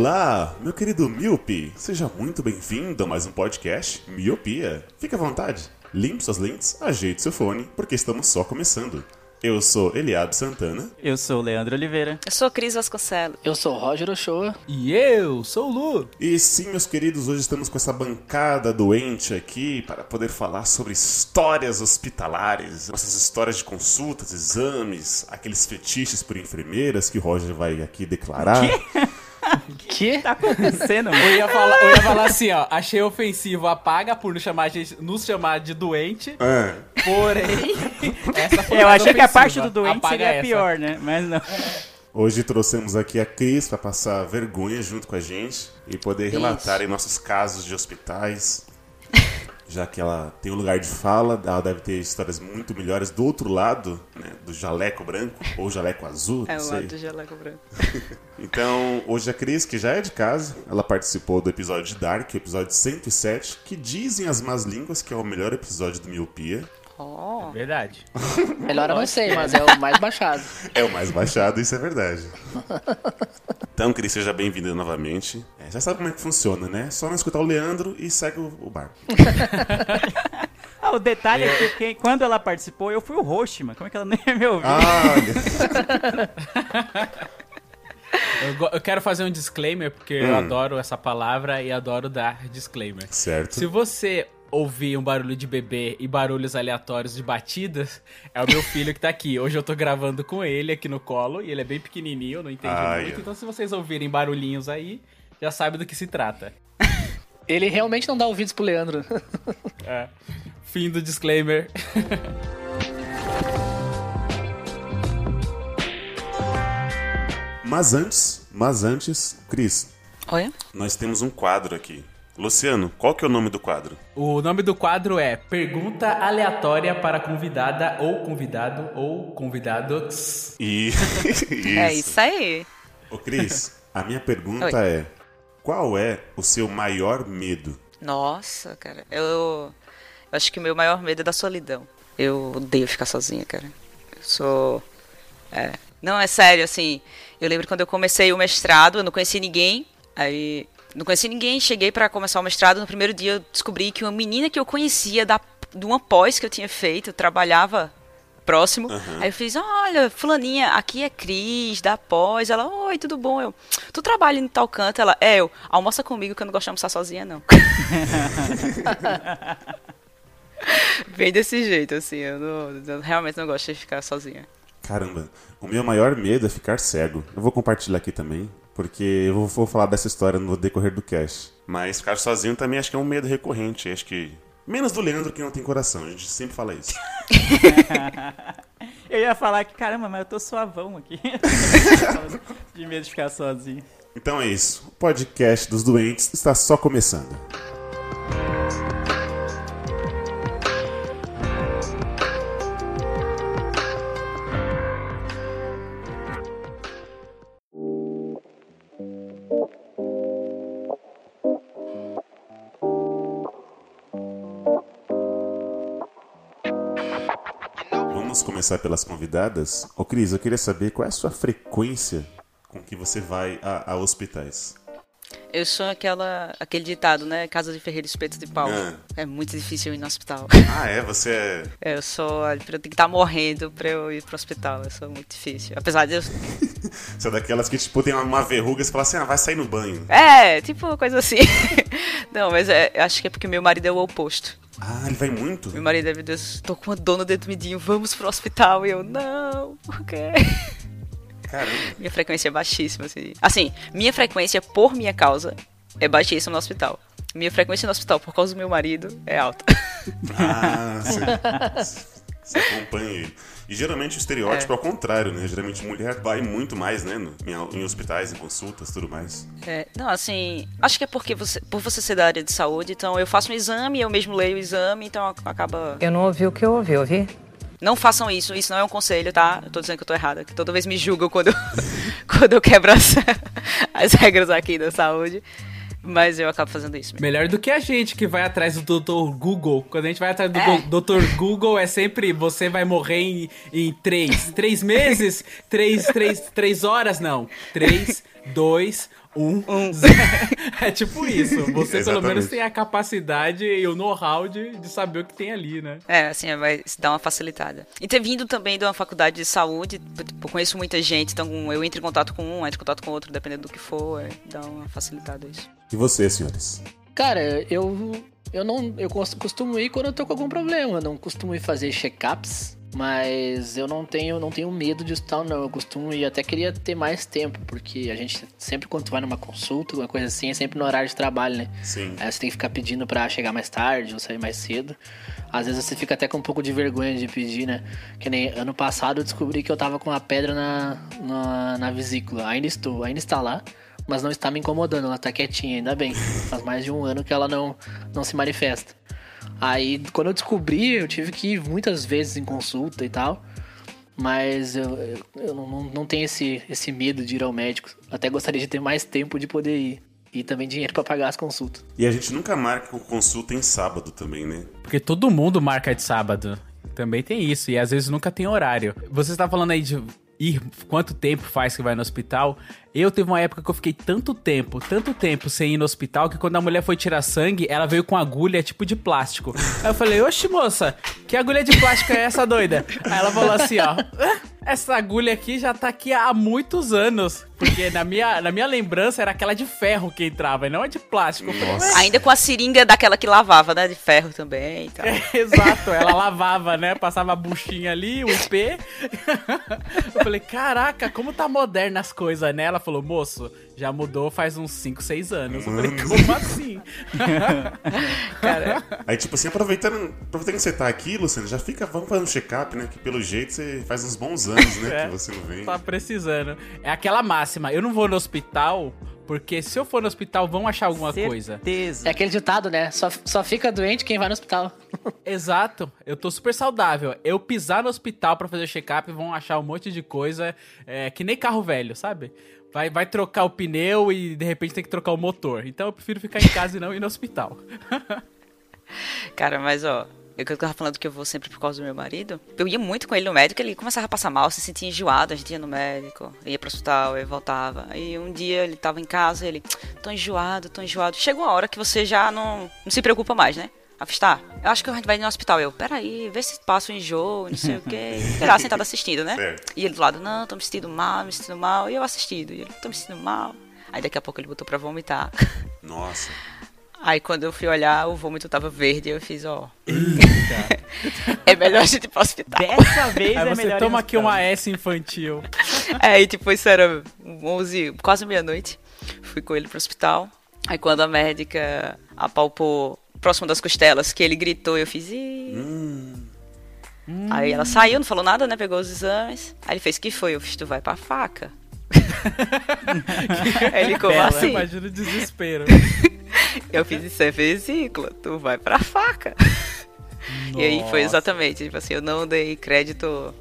Olá, meu querido Miope! Seja muito bem-vindo a mais um podcast Miopia. Fique à vontade, limpe suas lentes, ajeite seu fone, porque estamos só começando. Eu sou Eliab Santana Eu sou o Leandro Oliveira. Eu sou Cris Vasconcelos. Eu sou o Roger Ochoa. E eu sou o Lu. e sim, meus queridos, hoje estamos com essa bancada doente aqui para poder falar sobre histórias hospitalares, nossas histórias de consultas, exames, aqueles fetiches por enfermeiras que o Roger vai aqui declarar. Que? Tá acontecendo, Eu ia falar, eu ia falar assim, ó. Achei ofensivo, apaga por nos chamar, a nos chamar de doente. Ah, Porém, essa foi Eu achei que a ofensiva. parte do doente Apaga seria essa. pior, né? Mas não. Hoje trouxemos aqui a Cris para passar vergonha junto com a gente e poder relatar em nossos casos de hospitais. Já que ela tem um lugar de fala, ela deve ter histórias muito melhores do outro lado, né, do jaleco branco ou jaleco azul, É o sei. lado do jaleco branco. Então, hoje a Cris, que já é de casa, ela participou do episódio de Dark, o episódio 107, que dizem as más línguas que é o melhor episódio do Miopia. Oh, Verdade. Melhor eu não sei, mas é o mais baixado. É o mais baixado, isso é verdade. Então, Cris, seja bem-vinda novamente. É, já sabe como é que funciona, né? Só não escutar o Leandro e segue o, o barco. Ah, o detalhe é que quem- quando ela participou, eu fui o host, mano. Como é que ela nem ia me ouvir? Ah, olha. Eu, eu quero fazer um disclaimer, porque eu adoro essa palavra e adoro dar disclaimer. certo. Se você ouvir um barulho de bebê e barulhos aleatórios de batidas, é o meu filho que tá aqui. Hoje eu tô gravando com ele aqui no colo e ele é bem pequenininho, não entende Ai, muito. Então se vocês ouvirem barulhinhos aí, já sabe do que se trata. Ele realmente não dá ouvidos pro Leandro. É. Fim do disclaimer. Mas antes, mas antes, Cris, olha. nós temos um quadro aqui. Luciano, qual que é o nome do quadro? O nome do quadro é Pergunta Aleatória para Convidada ou Convidado ou Convidados. E... É isso aí. Ô, Cris, a minha pergunta é: qual é o seu maior medo? Nossa, cara. Eu, eu acho que o meu maior medo é da solidão. Eu odeio ficar sozinha, cara. Eu sou. É. Não, é sério, assim. Eu lembro quando eu comecei o mestrado, eu não conheci ninguém. Aí. Não conheci ninguém, cheguei pra começar o mestrado. No primeiro dia eu descobri que uma menina que eu conhecia da, de uma pós que eu tinha feito, trabalhava próximo. Aí eu fiz, olha, fulaninha, aqui é Cris, da pós. Ela, oi, tudo bom? Eu, tu trabalha em tal canto? Ela, é, eu, almoça comigo que eu não gosto de almoçar sozinha, não. Bem desse jeito, assim, eu, não- eu realmente não gosto de ficar sozinha. Caramba, o meu maior medo é ficar cego. Eu vou compartilhar aqui também, porque eu vou, falar dessa história no decorrer do cast. Mas ficar sozinho também acho que é um medo recorrente. Acho que. Menos do Leandro que não tem coração, a gente sempre fala isso. Eu ia falar que, caramba, mas eu tô suavão aqui. de medo de ficar sozinho. Então é isso. O podcast dos doentes está só começando. Começar pelas convidadas. Ô Cris, eu queria saber qual é a sua frequência com que você vai a, a hospitais. Eu sou aquela, aquele ditado, né? Casa de Ferreira Espeto de Pau. Ah. É muito difícil eu ir no hospital. Ah, é? Você é. É, Eu sou, eu tenho que estar morrendo pra eu ir pro hospital. Eu sou muito difícil. Apesar de eu. Você é daquelas que, tipo, tem uma verruga e você fala assim, ah, vai sair no banho. É, tipo uma coisa assim. Não, mas é, acho que é porque meu marido é o oposto. Ah, ele vai muito? Meu marido é, meu Deus, tô com uma dor no dedo midinho, vamos pro hospital. E eu, não, por quê? Caramba. Minha frequência é baixíssima, assim. Assim, minha frequência por minha causa é baixíssima no hospital. Minha frequência no hospital por causa do meu marido é alta. Ah, você, Você acompanha ele. E geralmente o estereótipo é, o contrário, né? Geralmente mulher vai muito mais, né? no- em, em hospitais, em consultas, tudo mais. É, não, assim, acho que é porque você, por você ser da área de saúde, então eu faço um exame, eu mesmo leio o exame, então acaba. Eu não ouvi o que eu ouvi, ouvi? Não façam isso, isso não é um conselho, tá? Eu tô dizendo que eu tô errada, que toda vez me julgam quando, eu- quando eu quebro as, as regras aqui da saúde. Mas eu acabo fazendo isso mesmo. Melhor do que a gente que vai atrás do Dr. Google. Quando a gente vai atrás do É. Dr. Google, é sempre você vai morrer em, em três. Três meses? três, três, três horas? Não. Três, dois, um, zero. É tipo isso. Você pelo menos tem a capacidade e o know-how de, de saber o que tem ali, né? É, assim, vai se dar uma facilitada. E ter vindo também de uma faculdade de saúde, tipo, eu conheço muita gente, então eu entro em contato com um, entro em contato com outro, dependendo do que for, é, dá uma facilitada isso. E você, senhores? Cara, eu eu não eu cos- costumo ir quando eu tô com algum problema, eu não costumo ir fazer check-ups, mas eu não tenho não tenho medo de hospital não. Eu costumo ir, até queria ter mais tempo, porque a gente sempre quando tu vai numa consulta, alguma coisa assim, é sempre no horário de trabalho, né? Sim. Aí você tem que ficar pedindo pra chegar mais tarde ou sair mais cedo. Às vezes você fica até com um pouco de vergonha de pedir, né? Que nem ano passado eu descobri que eu tava com uma pedra na, na, na vesícula. Ainda estou, ainda está lá, mas não está me incomodando, ela tá quietinha, ainda bem. Faz mais de um ano que ela não, não se manifesta. Aí quando eu descobri, eu tive que ir muitas vezes em consulta e tal. Mas eu, eu, eu não, não- tenho esse, esse medo de ir ao médico. Até gostaria de ter mais tempo de poder ir. E também dinheiro pra pagar as consultas. E a gente nunca marca consulta em sábado também, né? Porque todo mundo marca de sábado. Também tem isso. E às vezes nunca tem horário. Você está falando aí de ir quanto tempo faz que vai no hospital. Eu teve uma época que eu fiquei tanto tempo, tanto tempo sem ir no hospital, que quando a mulher foi tirar sangue, ela veio com agulha tipo de plástico. Aí eu falei, oxe moça, que agulha de plástico é essa doida? Aí ela falou assim, ó. "Ah, Essa agulha aqui já tá aqui há muitos anos. Porque na minha, na minha lembrança era aquela de ferro que entrava, e não a de plástico. Falei, Nossa. Ainda com a seringa daquela que lavava, né? De ferro também e tal. Exato, ela lavava, né? Passava a buchinha ali, o IP. Eu falei, caraca, como tá moderna as coisas, né? Ela falou, moço, já mudou faz uns 5, 6 anos. Eu falei, como assim? Cara, Aí, tipo assim, aproveitando, aproveitando que você tá aqui, Luciano, já fica, vamos fazer um check-up, né? Que pelo jeito você faz uns bons anos, né? É. Que você não vem. tá precisando. É aquela máxima, eu não vou no hospital, porque se eu for no hospital vão achar alguma coisa. Certeza. É aquele ditado, né? Só, só fica doente quem vai no hospital. Exato, eu tô super saudável. Eu pisar no hospital pra fazer check-up vão achar um monte de coisa, é, que nem carro velho, sabe? Vai, vai trocar o pneu e de repente tem que trocar o motor. Então eu prefiro ficar em casa e não ir no hospital. cara, mas ó, eu que eu tava falando que eu vou sempre por causa do meu marido. Eu ia muito com ele no médico, ele começava a passar mal, se sentia enjoado, a gente ia no médico, ia pro hospital, aí voltava. Aí um dia ele tava em casa, ele, tô enjoado, tô enjoado. Chega uma hora que você já não, não se preocupa mais, né? Tá, eu acho que a gente vai no hospital. Eu, peraí, vê se passa o enjoo, não sei o quê. Lá sentado assistindo, né? Certo. E ele do lado, não, tô me sentindo mal, me sentindo mal. E eu assistindo, e ele, tô me sentindo mal. Aí daqui a pouco ele botou pra vomitar. Nossa. Aí quando eu fui olhar, o vômito tava verde, eu fiz, ó. é melhor a gente ir pro hospital. Dessa vez Aí é você melhor toma aqui uma S infantil. Aí, tipo, isso era 11, quase meia-noite. Fui com ele pro hospital. Aí quando a médica apalpou próximo das costelas, que ele gritou, eu fiz, Ih. Aí ela saiu, não falou nada, né? Pegou os exames. Aí ele fez, que foi? Eu fiz, tu vai pra faca. Ele, como Bela, assim? Imagina o desespero. Eu fiz, isso é vesícula, tu vai pra faca. E aí foi Nossa. exatamente, tipo assim, eu não dei crédito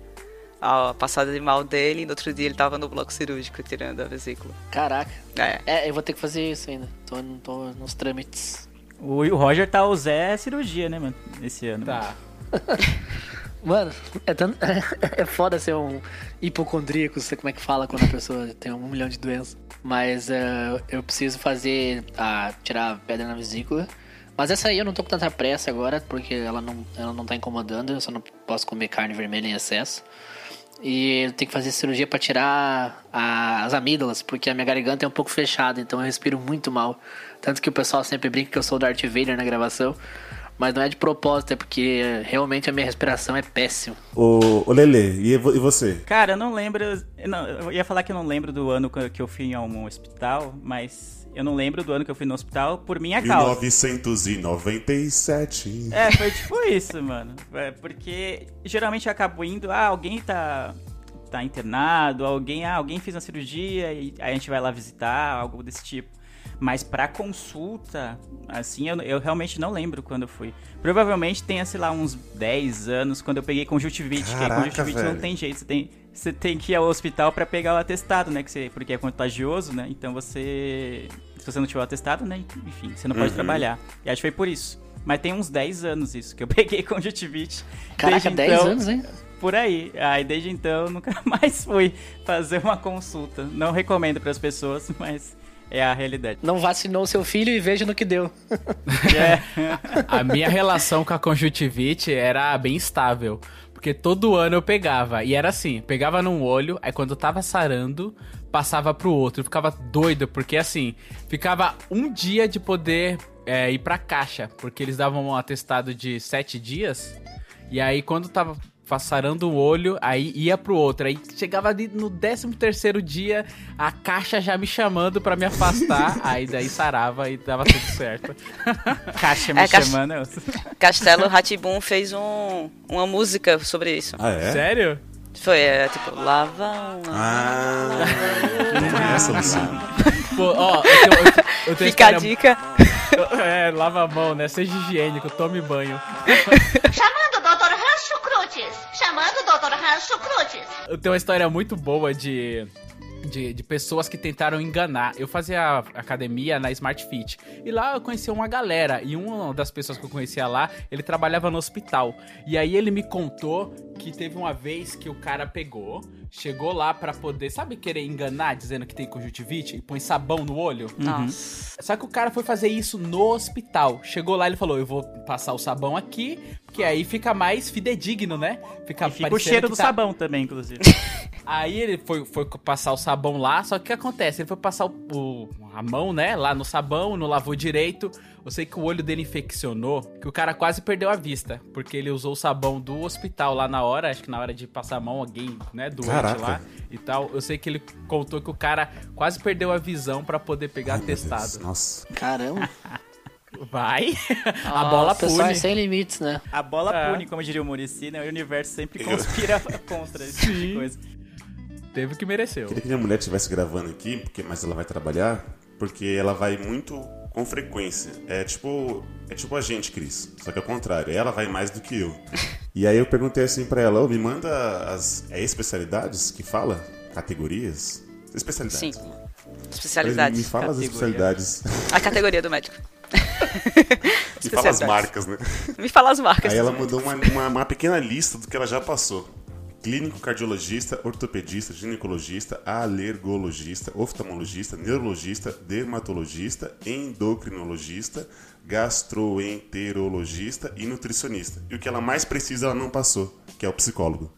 à passada de mal dele, e no outro dia ele tava no bloco cirúrgico tirando a vesícula. Caraca. É. É, eu vou ter que fazer isso ainda. Tô, tô nos trâmites. O, o Roger tá o Zé cirurgia, né, mano? Esse ano. Tá. Mano, é, tanto, é foda ser um hipocondríaco, sei como é que fala quando a pessoa tem um milhão de doenças. Mas é, eu preciso fazer, a, tirar a pedra na vesícula. Mas essa aí eu não tô com tanta pressa agora, porque ela não, ela não tá incomodando, eu só não posso comer carne vermelha em excesso. E eu tenho que fazer cirurgia pra tirar a- as amígdalas, porque a minha garganta é um pouco fechada, então eu respiro muito mal. Tanto que o pessoal sempre brinca que eu sou o Darth Vader na gravação. Mas não é de propósito, é porque realmente a minha respiração é péssima. Ô, ô Lele, e vo- e você? Cara, eu não lembro. eu não- eu ia falar que eu não lembro do ano que eu fui em um hospital, mas Eu não lembro do ano que eu fui no hospital por minha causa. 1997. É, foi tipo isso, mano. É, porque geralmente eu acabo indo, ah, alguém tá, tá internado, alguém, ah, alguém fez uma cirurgia e aí a gente vai lá visitar, algo desse tipo. Mas pra consulta, assim, eu, eu realmente não lembro quando eu fui. Provavelmente tenha, sei lá, uns 10 anos, quando eu peguei conjuntivite. que aí Caraca, conjuntivite não velho. tem jeito, você tem, você tem que ir ao hospital pra pegar o atestado, né? Que você, porque é contagioso, né? Então você. Se você não tiver o atestado, né? Enfim, você não pode Uhum. trabalhar. E acho que foi por isso. Mas tem uns 10 anos isso, que eu peguei conjuntivite. Caraca, Desde 10 então- anos, hein? Por aí. Aí desde então eu nunca mais fui fazer uma consulta. Não recomendo para as pessoas, mas é a realidade. Não vacinou seu filho e veja no que deu. É. A minha relação com a conjuntivite era bem estável. Porque todo ano eu pegava. E era assim: pegava num olho, aí quando eu tava sarando, passava pro outro. Eu ficava doido, porque assim, ficava um dia de poder é, ir pra caixa. Porque eles davam um atestado de sete dias. E aí quando tava sarando um olho, aí ia pro outro. Aí chegava ali no 13 terceiro dia, a caixa já me chamando pra me afastar. aí daí sarava e dava tudo certo. Caixa me É, chamando. eu- Castelo Ratibum fez um, uma música sobre isso. Ah, é? Sério? Foi, é, tipo, lava. Ah, não é essa, Luciano. Pô, ó, eu tenho, eu tenho- eu tenho Fica a história- dica. É, lava a mão, né? Seja higiênico, tome banho. Chamando o Dr. Rancho Crutes. Chamando o Dr. Rancho Crutes. Eu tenho uma história muito boa de, de, de pessoas que tentaram enganar. Eu fazia academia na Smart Fit. E lá eu conheci uma galera. E uma das pessoas que eu conhecia lá, ele trabalhava no hospital. E aí ele me contou que teve uma vez que o cara pegou, chegou lá pra poder, sabe, querer enganar, dizendo que tem conjuntivite e põe sabão no olho? Nossa. Só que o cara foi fazer isso no hospital. Chegou lá e ele falou: Eu vou passar o sabão aqui, porque aí fica mais fidedigno, né? Fica, E fica o cheiro do tá- sabão também, inclusive. Aí ele foi, foi passar o sabão lá, só que o que acontece? Ele foi passar o, o- a mão, né, lá no sabão, não lavou direito. Eu sei que o olho dele infeccionou, que o cara quase perdeu a vista, porque ele usou o sabão do hospital lá na hora, acho que na hora de passar a mão, alguém, né, doente Caraca. lá e tal. Eu sei que ele contou que o cara quase perdeu a visão pra poder pegar Ai, atestado. Nossa. Caramba. Vai! a bola o é pune. sem limites, né? A bola É. pune, como diria o Murici, né? O universo sempre conspira contra esse tipo de coisa. Teve que mereceu. Queria que minha mulher estivesse gravando aqui, porque, mas ela vai trabalhar, porque ela vai muito com frequência. É tipo, é tipo a gente, Cris. Só que ao contrário, ela vai mais do que eu. E aí eu perguntei assim pra ela, ô, me manda as é especialidades que fala? Categorias? Especialidades. Sim. Me Especialidades. fala as Categoria. especialidades. A categoria do médico. Me fala as marcas, né? Me fala as marcas. Aí ela mandou uma, uma, uma pequena lista do que ela já passou. Clínico cardiologista, ortopedista, ginecologista, alergologista, oftalmologista, neurologista, dermatologista, endocrinologista, gastroenterologista e nutricionista. E o que ela mais precisa ela não passou, que é o psicólogo.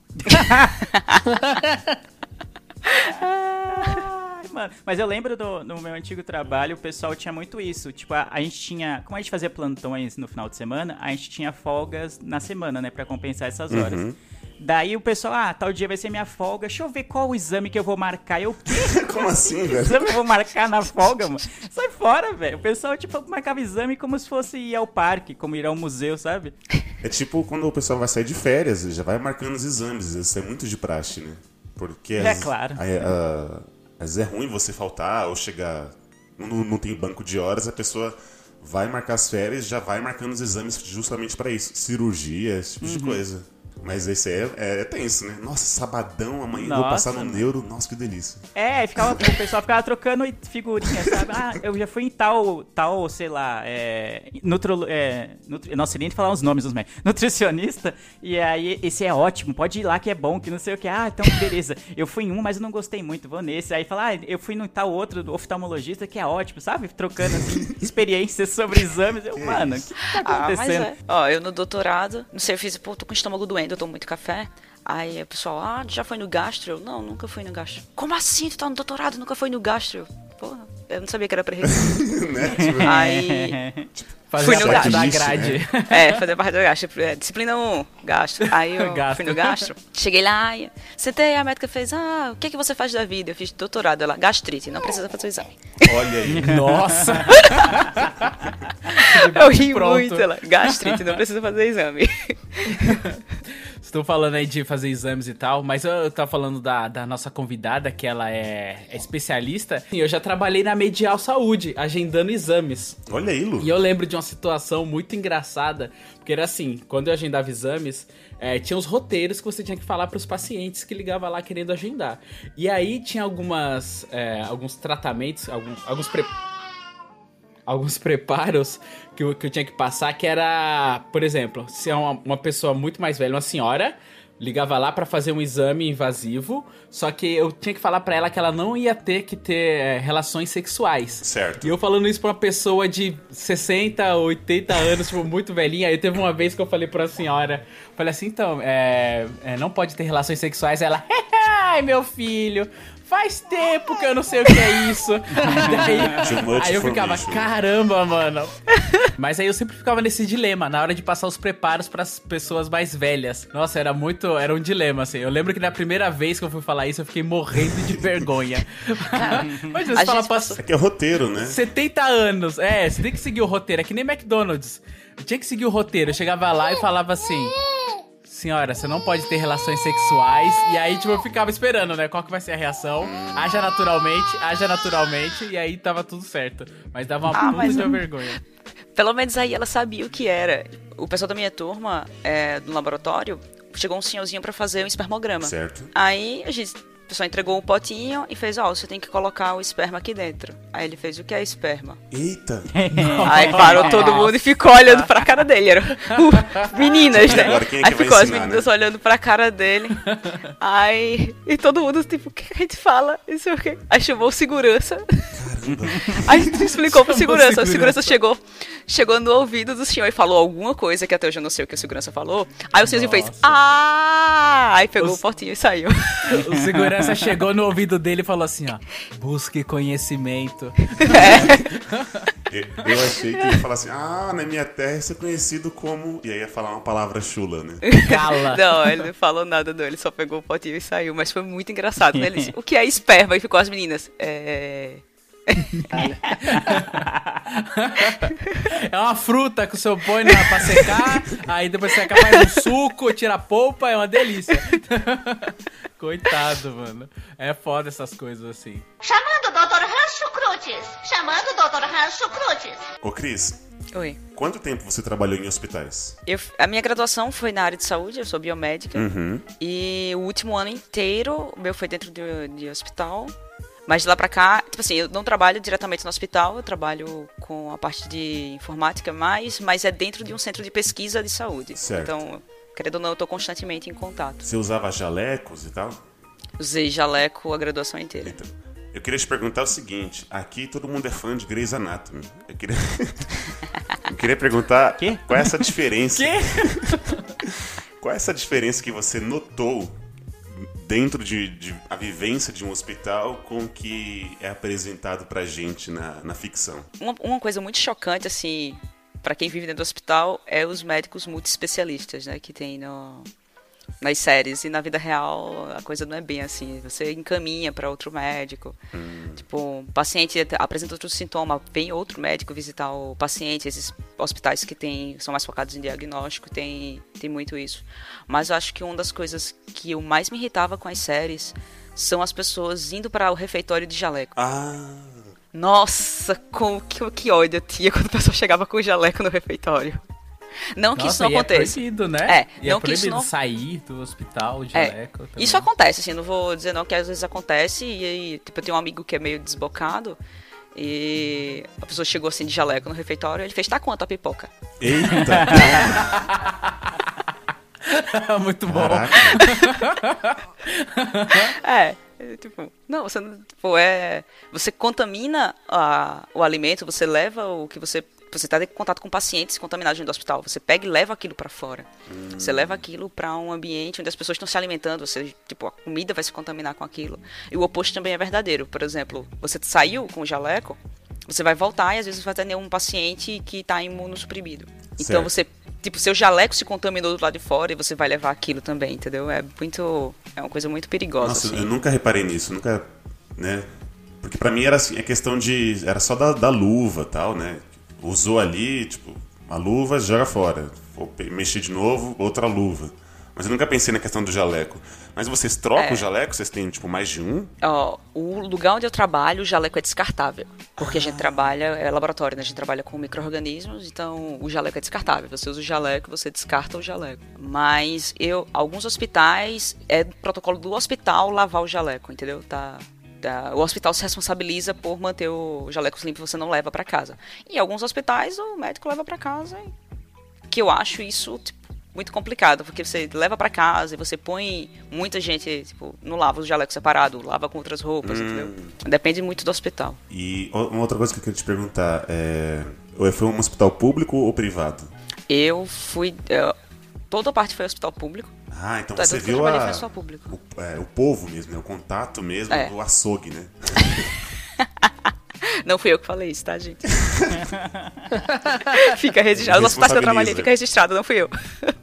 Ai, mano. Mas eu lembro do, no meu antigo trabalho, o pessoal tinha muito isso. Tipo, a, a gente tinha. Como a gente fazia plantões no final de semana, a gente tinha folgas na semana, né? Pra compensar essas horas. Daí o pessoal, ah, tal dia vai ser minha folga, deixa eu ver qual o exame que eu vou marcar. Eu, Como assim, velho? exame eu vou marcar na folga, mano? Sai fora, velho. O pessoal, tipo, marcava exame como se fosse ir ao parque, como ir ao museu, sabe? É tipo quando o pessoal vai sair de férias, já vai marcando os exames. Isso é muito de praxe, né? Porque É, às- claro. a- a- às vezes é ruim você faltar ou chegar. Não, não tem banco de horas, a pessoa vai marcar as férias já vai marcando os exames justamente pra isso. Cirurgia, esse tipo Uhum. de coisa. Mas esse é, é, é tenso, né? Nossa, sabadão, amanhã eu vou Nossa, passar no mano. neuro. Nossa, que delícia. É, ficava, o pessoal ficava trocando figurinhas, sabe? Ah, eu já fui em tal, tal sei lá, é, nutro, é, nutri, nossa, nem falar os nomes dos médicos. Nutricionista, e aí, esse é ótimo, pode ir lá que é bom, que não sei o que. Ah, então beleza. Eu fui em um, mas eu não gostei muito, vou nesse. Aí fala, ah, eu fui no tal outro, do oftalmologista, que é ótimo, sabe? Trocando, assim, experiências sobre exames. Eu, mano, o que tá Ah, mas acontecendo? é. Ó, eu no doutorado, não sei, eu fiz, pô, tô com o estômago doendo, eu tomo muito café. Aí o pessoal, ah, já foi no gastro? Eu, não, nunca fui no gastro. Como assim? Tu tá no doutorado nunca foi no gastro? Eu, Porra, Eu não sabia que era pré-requisito. né? Tipo, Aí. Fazer Fui no parte da grade. É, fazer parte do gastro. É, disciplina 1, gastro. Aí eu Gastro. fui no gastro. Cheguei lá, e sentei, a médica fez: Ah, o que, é que você faz da vida? Eu fiz doutorado. Ela, gastrite, não precisa fazer o exame. Olha aí. Nossa! Eu ri Pronto. muito, ela, gastrite, não precisa fazer exame. Estou falando aí de fazer exames e tal, mas eu, eu tava falando da, da nossa convidada, que ela é, é especialista. E eu já trabalhei na Medial Saúde, agendando exames. Olha aí, Lu. E eu lembro de uma situação muito engraçada, porque era assim, quando eu agendava exames, é, tinha os roteiros que você tinha que falar para os pacientes que ligava lá querendo agendar. E aí tinha algumas, é, alguns tratamentos, alguns, alguns pre- alguns preparos que eu, que eu tinha que passar, que era, por exemplo, se é uma, uma pessoa muito mais velha, uma senhora, ligava lá pra fazer um exame invasivo, só que eu tinha que falar pra ela que ela não ia ter que ter é, relações sexuais. Certo. E eu falando isso pra uma pessoa de 60, 80 anos, tipo, muito velhinha. Aí teve uma vez que eu falei pra senhora, falei assim, então, é, é, não pode ter relações sexuais. Ela, ai, meu filho, faz tempo que eu não sei o que é isso. Aí, Too much aí eu ficava, caramba, mano. Mas aí eu sempre ficava nesse dilema, na hora de passar os preparos pras pessoas mais velhas. Nossa, era muito, era um dilema, assim. Eu lembro que na primeira vez que eu fui falar isso, eu fiquei morrendo de vergonha. Mas você fala passou- É que é roteiro, né? 70 anos. É, você tem que seguir o roteiro. É que nem McDonald's. Eu tinha que seguir o roteiro. Eu chegava lá e falava assim. Senhora, você não pode ter relações sexuais. E aí, tipo, eu ficava esperando, né? Qual que vai ser a reação? Haja naturalmente, haja naturalmente. E aí tava tudo certo. Mas dava uma Ah, puta de vergonha. Pelo menos aí ela sabia o que era. O pessoal da minha turma, é, do laboratório, chegou um senhorzinho pra fazer um espermograma. Certo. Aí a gente, o pessoal entregou um potinho e fez, ó, você tem que colocar o esperma aqui dentro. Aí ele fez, o que é esperma? Eita. Aí parou todo mundo e ficou olhando pra cara dele. Era uh, meninas, né? Agora é Aí ficou as ensinar, meninas né? olhando pra cara dele. Aí. E todo mundo, tipo, o que a gente fala? Isso o quê? Aí chamou o segurança. Aí explicou pro Chamou segurança. O segurança. segurança chegou, chegou no ouvido do senhor e falou alguma coisa que até hoje eu não sei o que o segurança falou. Aí o senhorzinho fez, ah! Aí pegou Os- o potinho e saiu. O segurança chegou no ouvido dele e falou assim, ó. Busque conhecimento. Eu eu achei que ia falar assim, ah, na minha terra isso é conhecido como... E aí ia falar uma palavra chula, né? Cala. Não, ele não falou nada, não. Ele só pegou o potinho e saiu. Mas foi muito engraçado. Né? Ele disse, o que é esperma? E ficou as meninas. É. É uma fruta que o senhor põe na, pra secar, aí depois seca, faz um suco, tira a polpa, é uma delícia. Coitado, mano. É foda essas coisas assim. Chamando o Dr. Rancho Cruzes. Chamando o Dr. Rancho Cruzes. Ô, Cris, Oi. quanto tempo você trabalhou em hospitais? Eu, a minha graduação foi na área de saúde, eu sou biomédica. Uhum. E o último ano inteiro, o meu foi dentro de, de hospital. Mas de lá pra cá, tipo assim, eu não trabalho diretamente no hospital, eu trabalho com a parte de informática mais, mas é dentro de um centro de pesquisa de saúde. Certo. Então, querendo ou não, eu tô constantemente em contato. Você usava jalecos e tal? Usei jaleco a graduação inteira. Então, eu queria te perguntar o seguinte: aqui todo mundo é fã de Grey's Anatomy. Eu queria, eu queria perguntar Quê? qual é essa diferença. Quê? Qual é essa diferença que você notou dentro de, de a vivência de um hospital com o que é apresentado pra gente na, na ficção? Uma, uma coisa muito chocante, assim, pra quem vive dentro do hospital, é os médicos multiespecialistas, né, que tem no, nas séries. E na vida real, a coisa não é bem assim. Você encaminha pra outro médico. Tipo, o paciente apresenta outro sintoma, vem outro médico visitar o paciente. Esses hospitais que tem, são mais focados em diagnóstico, tem, tem muito isso. Mas eu acho que uma das coisas que eu mais me irritava com as séries são as pessoas indo para o refeitório de jaleco. Ah, Nossa, como que, que ódio eu tinha quando a pessoa chegava com o jaleco no refeitório. Não que isso Nossa, não e é aconteça. proibido, né? É, e não é que isso não- sair do hospital de É, jaleco. também. Isso acontece, assim, não vou dizer não que às vezes acontece e aí, tipo, eu tenho um amigo que é meio desbocado e a pessoa chegou assim de jaleco no refeitório e ele fez, tá quanto a pipoca? eita! Muito bom. É, é, tipo, não, você não, tipo, é, você contamina a- o alimento, você leva o que você você está em contato com pacientes contaminados dentro do hospital. Você pega e leva aquilo para fora. Você leva aquilo para um ambiente onde as pessoas estão se alimentando. Você, tipo, a comida vai se contaminar com aquilo. E o oposto também é verdadeiro. Por exemplo, você saiu com o jaleco, você vai voltar e às vezes vai ter um paciente que está imunossuprimido. Então Certo. você, tipo, seu jaleco se contaminou do lado de fora e você vai levar aquilo também, entendeu? É muito, é uma coisa muito perigosa. Nossa, assim. eu nunca reparei nisso, nunca, né? Porque pra mim era assim, a questão de era só da, da luva, tal, né? Usou ali, tipo, a luva joga fora. Vou pe- mexer de novo, outra luva. Mas eu nunca pensei na questão do jaleco. Mas vocês trocam É. o jaleco? Vocês têm tipo mais de um? Ó, o lugar onde eu trabalho, o jaleco é descartável. Porque a gente trabalha, é laboratório, né? A gente trabalha com micro-organismos, então o jaleco é descartável. Você usa o jaleco, você descarta o jaleco. Mas eu, alguns hospitais, é protocolo do hospital lavar o jaleco, entendeu? Tá. tá- o hospital se responsabiliza por manter o jaleco limpo e você não leva pra casa. Em alguns hospitais, o médico leva pra casa. e- Que eu acho isso, tipo, muito complicado, porque você leva pra casa e você põe muita gente, tipo, não lava o jaleco separado, lava com outras roupas, entendeu? Depende muito do hospital. E uma outra coisa que eu queria te perguntar é. Foi um hospital público ou privado? Eu fui. eu- toda a parte foi hospital público. Ah, então Tá, você viu a, o, é, o povo mesmo, né? O contato mesmo, É. o açougue, né? Não fui eu que falei isso, tá, gente? fica registrado. No hospital que eu trabalhei fica registrado, não fui eu.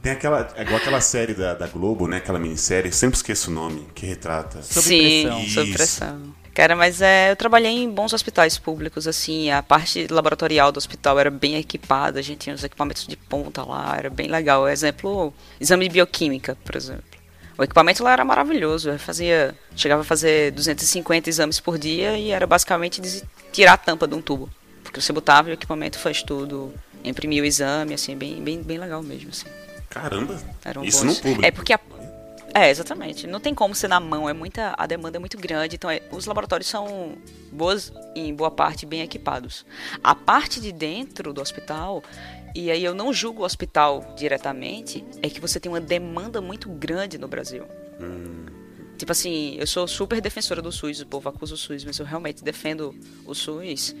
Tem aquela. É igual aquela série da, da Globo, né? Aquela minissérie, sempre esqueço o nome, que retrata. Sob Sim, pressão. sob pressão. Cara, mas é, eu trabalhei em bons hospitais públicos, assim, a parte laboratorial do hospital era bem equipada, a gente tinha os equipamentos de ponta lá, era bem legal. Exemplo, exame de bioquímica, por exemplo. O equipamento lá era maravilhoso, eu fazia, chegava a fazer 250 exames por dia e era basicamente tirar a tampa de um tubo. Porque você botava e o equipamento faz tudo, imprimia o exame, assim, bem, bem, bem legal mesmo, assim. Caramba! Eram Isso no público. É porque a... É, exatamente. Não tem como ser na mão, é muita a demanda é muito grande, então é- os laboratórios são boas em boa parte bem equipados. A parte de dentro do hospital, e aí eu não julgo o hospital diretamente, é que você tem uma demanda muito grande no Brasil. Tipo assim, eu sou super defensora do SUS, o povo acusa o SUS, mas eu realmente defendo o SUS.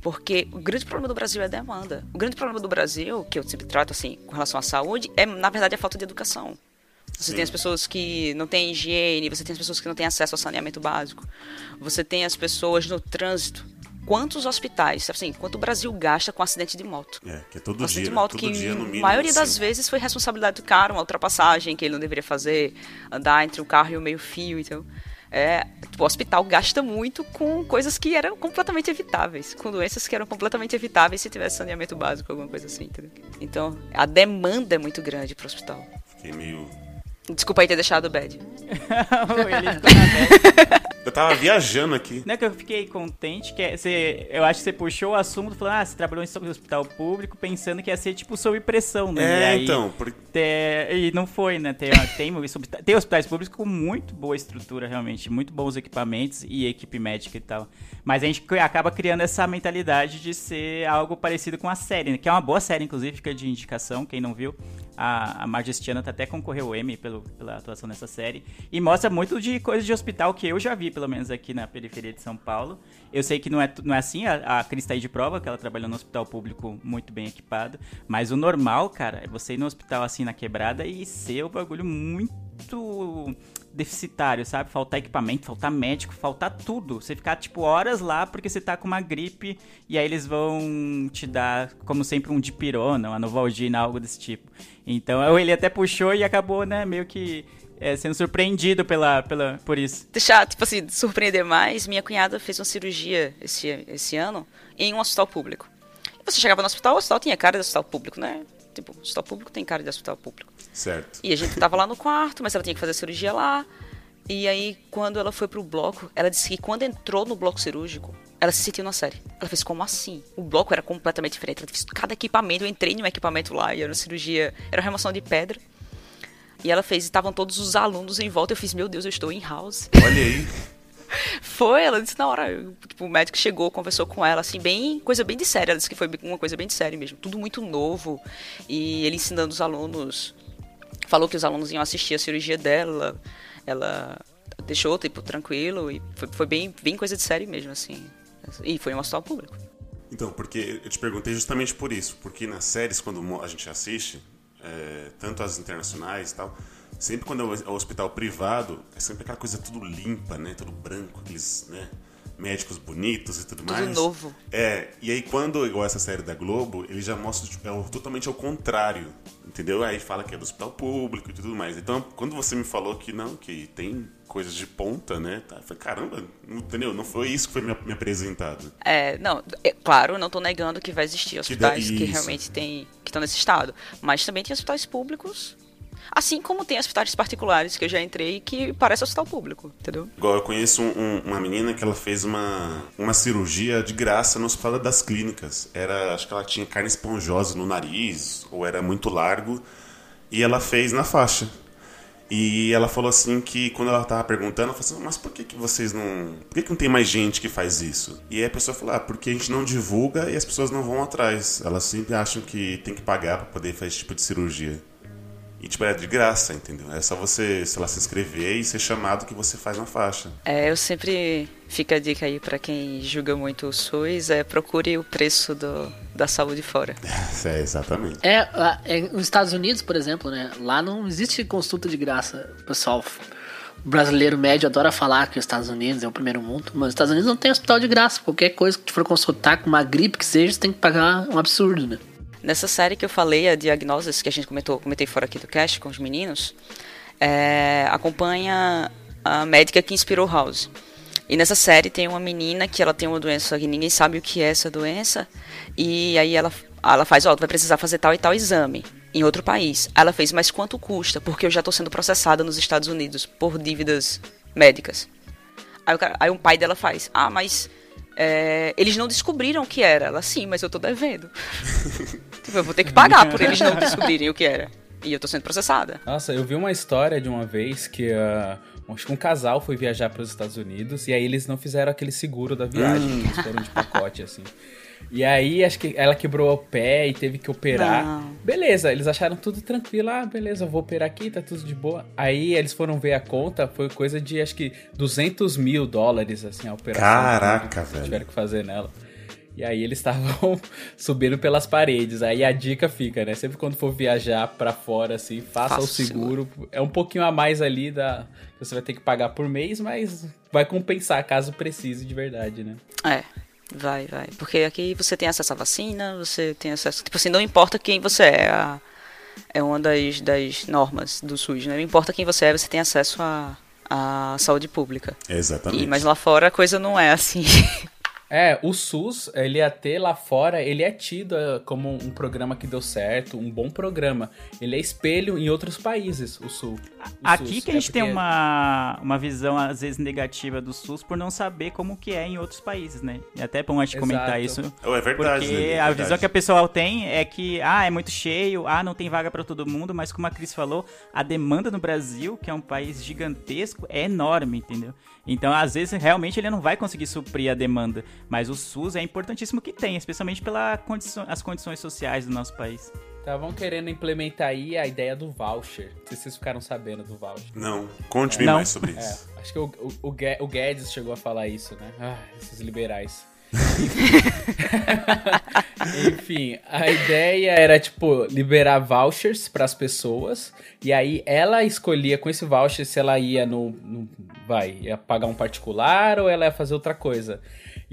Porque o grande problema do Brasil é a demanda. O grande problema do Brasil, que eu sempre trato assim, com relação à saúde, é, na verdade, a falta de educação. Você Sim. tem as pessoas que não têm higiene, você tem as pessoas que não têm acesso ao saneamento básico, você tem as pessoas no trânsito. Quantos hospitais, assim, quanto o Brasil gasta com acidente de moto? É, que é todo Um acidente dia. de moto né? que, dia, mínimo, maioria das assim. vezes, foi responsabilidade do cara, uma ultrapassagem que ele não deveria fazer, andar entre o carro e o meio-fio, então... É, tipo, o hospital gasta muito com coisas que eram completamente evitáveis, com doenças que eram completamente evitáveis se tivesse saneamento básico, alguma coisa assim, entendeu? Então, a demanda é muito grande pro hospital. Fiquei meio. Desculpa aí ter deixado o bad. Eu tava viajando aqui. Não é que eu fiquei contente, que é, você, eu acho que você puxou o assunto falando, ah, você trabalhou em hospital público pensando que ia ser tipo sob pressão, né? E É, aí, então. Por... te- e não foi, né? Tem, tem, tem hospitais públicos com muito boa estrutura, realmente, muito bons equipamentos e equipe médica e tal. Mas a gente acaba criando essa mentalidade de ser algo parecido com a série, né? que é uma boa série, inclusive, fica de indicação, quem não viu. A, a Majestiana tá até concorreu o Emmy pelo, pela atuação nessa série. E mostra muito de coisas de hospital que eu já vi, pelo menos aqui na periferia de São Paulo. Eu sei que não é, não é assim, a, a Cris tá aí de prova, que ela trabalhou no hospital público muito bem equipado. Mas o normal, cara, é você ir no hospital assim na quebrada e ser o bagulho muito deficitário, sabe? Faltar equipamento, faltar médico, faltar tudo. Você ficar, tipo, horas lá porque você tá com uma gripe e aí eles vão te dar, como sempre, um dipirona, uma novalgina, algo desse tipo. Então ele até puxou e acabou, né, meio que é, sendo surpreendido pela, pela, por isso. Deixar, tipo assim, surpreender mais, minha cunhada fez uma cirurgia esse, esse ano em um hospital público. Você chegava no hospital, o hospital tinha cara de hospital público, né? Tipo, hospital público tem cara de hospital público. Certo. E a gente tava lá no quarto, mas ela tinha que fazer a cirurgia lá. E aí, quando ela foi pro bloco, ela disse que quando entrou no bloco cirúrgico, ela se sentiu na série. Ela fez, como assim? O bloco era completamente diferente. Ela fez cada equipamento. Eu entrei num equipamento lá e era uma cirurgia, era uma remoção de pedra. E ela fez, e estavam todos os alunos em volta. Eu fiz, meu Deus, eu estou em house. Olha aí. Foi, ela disse na hora. tipo, o médico chegou, conversou com ela, assim, bem. Coisa bem de séria. Ela disse que foi uma coisa bem de séria mesmo. Tudo muito novo. E ele ensinando os alunos. Falou que os alunos iam assistir a cirurgia dela. Ela deixou, tipo, tranquilo. E foi, foi bem, bem coisa de série mesmo, assim. E foi um hospital público. Então, porque eu te perguntei justamente por isso. Porque nas séries, quando a gente assiste, é, tanto as internacionais e tal, sempre quando é o hospital privado, é sempre aquela coisa tudo limpa, né? Tudo branco, aqueles, né? Médicos bonitos e tudo, Tudo mais. novo. É, e aí quando, igual essa série da Globo, ele já mostra tipo, é totalmente ao contrário, entendeu? Aí fala que é do hospital público e tudo mais. Então, quando você me falou que não, que tem coisas de ponta, né? Tá, eu falei, caramba, não, entendeu? Não foi isso que foi me, me apresentado. É, não, é, claro, não tô negando que vai existir hospitais que, isso. realmente tem, que estão nesse estado. Mas também tem hospitais públicos. Assim como tem hospitais particulares que eu já entrei que parece hospital público, entendeu? Igual eu conheço um- um- uma menina que ela fez uma, uma cirurgia de graça no hospital das clínicas. Era, acho que ela tinha carne esponjosa no nariz, ou era muito largo, e ela fez na faixa. E ela falou assim que quando ela tava perguntando, ela falou assim, mas por que, que vocês não. Por que, que não tem mais gente que faz isso? E aí a pessoa falou, ah, porque a gente não divulga e as pessoas não vão atrás. Elas sempre acham que tem que pagar pra poder fazer esse tipo de cirurgia. E tipo, é de graça, entendeu? É só você, sei lá, se inscrever e ser chamado que você faz na faixa. É, eu sempre fica a dica aí pra quem julga muito o SUS, é procure o preço do, da saúde fora. É, exatamente. É, é, nos Estados Unidos, por exemplo, né? Lá não existe consulta de graça. O pessoal, o brasileiro médio adora falar que os Estados Unidos é o primeiro mundo, mas os Estados Unidos não tem hospital de graça. Qualquer coisa que tu for consultar com uma gripe que seja, você tem que pagar um absurdo, né? Nessa série que eu falei, a Diagnoses, que a gente comentou, comentei fora aqui do cast com os meninos, é, acompanha a médica que inspirou House. E nessa série tem uma menina que ela tem uma doença que ninguém sabe o que é essa doença. E aí ela, ela faz, ó, tu vai precisar fazer tal e tal exame em outro país. Aí ela fez, mas quanto custa? Porque eu já estou sendo processada nos Estados Unidos por dívidas médicas. Aí, cara- aí um pai dela faz, ah, mas é, eles não descobriram o que era. Ela, sim, mas eu tô devendo. tipo, eu vou ter que pagar por eles não descobrirem o que era. E eu tô sendo processada. Nossa, eu vi uma história de uma vez que ah, acho que um casal foi viajar para os Estados Unidos e aí eles não fizeram aquele seguro da viagem, eles foram de pacote assim. E aí acho que ela quebrou o pé e teve que operar. Não. Beleza, eles acharam tudo tranquilo. Ah, beleza, eu vou operar aqui, tá tudo de boa. Aí eles foram ver a conta, foi coisa de acho que 200 mil dólares, assim, a operação. Caraca, que velho. Tiveram que fazer nela. E aí eles estavam subindo pelas paredes. Aí a dica fica, né? Sempre quando for viajar pra fora, assim, faça Faça o o seguro. É um pouquinho a mais ali da que você vai ter que pagar por mês, mas vai compensar caso precise de verdade, né? É, vai, vai. Porque aqui você tem acesso à vacina, você tem acesso. Tipo assim, não importa quem você é. a- é uma das, das normas do SUS, né? Não importa quem você é, você tem acesso à, à saúde pública. Exatamente. E, mas lá fora a coisa não é assim. É, o SUS, ele até lá fora, ele é tido eh, como um programa que deu certo, um bom programa. Ele é espelho em outros países, o SUS. o Aqui SUS. que a É gente tem porque- uma, uma visão, às vezes, negativa do SUS por não saber como que é em outros países, né? E até é bom a gente comentar isso. Oh, é verdade, Porque né? É a verdade. visão que a pessoa tem é que, ah, é muito cheio, ah, não tem vaga pra todo mundo, mas como a Cris falou, a demanda no Brasil, que é um país gigantesco, é enorme, entendeu? Então, às vezes, realmente ele não vai conseguir suprir a demanda, mas o SUS é importantíssimo que tem, especialmente pelas condiço as condições sociais do nosso país. Estavam querendo implementar aí a ideia do voucher. Não sei se vocês ficaram sabendo do voucher. Não, conte-me Não. mais sobre É, isso. acho que o, o, o Guedes chegou a falar isso, né? Ah, esses liberais. Enfim, a ideia era, tipo, liberar vouchers para as pessoas. E aí ela escolhia com esse voucher se ela ia no, no- Vai, ia pagar um particular ou ela ia fazer outra coisa.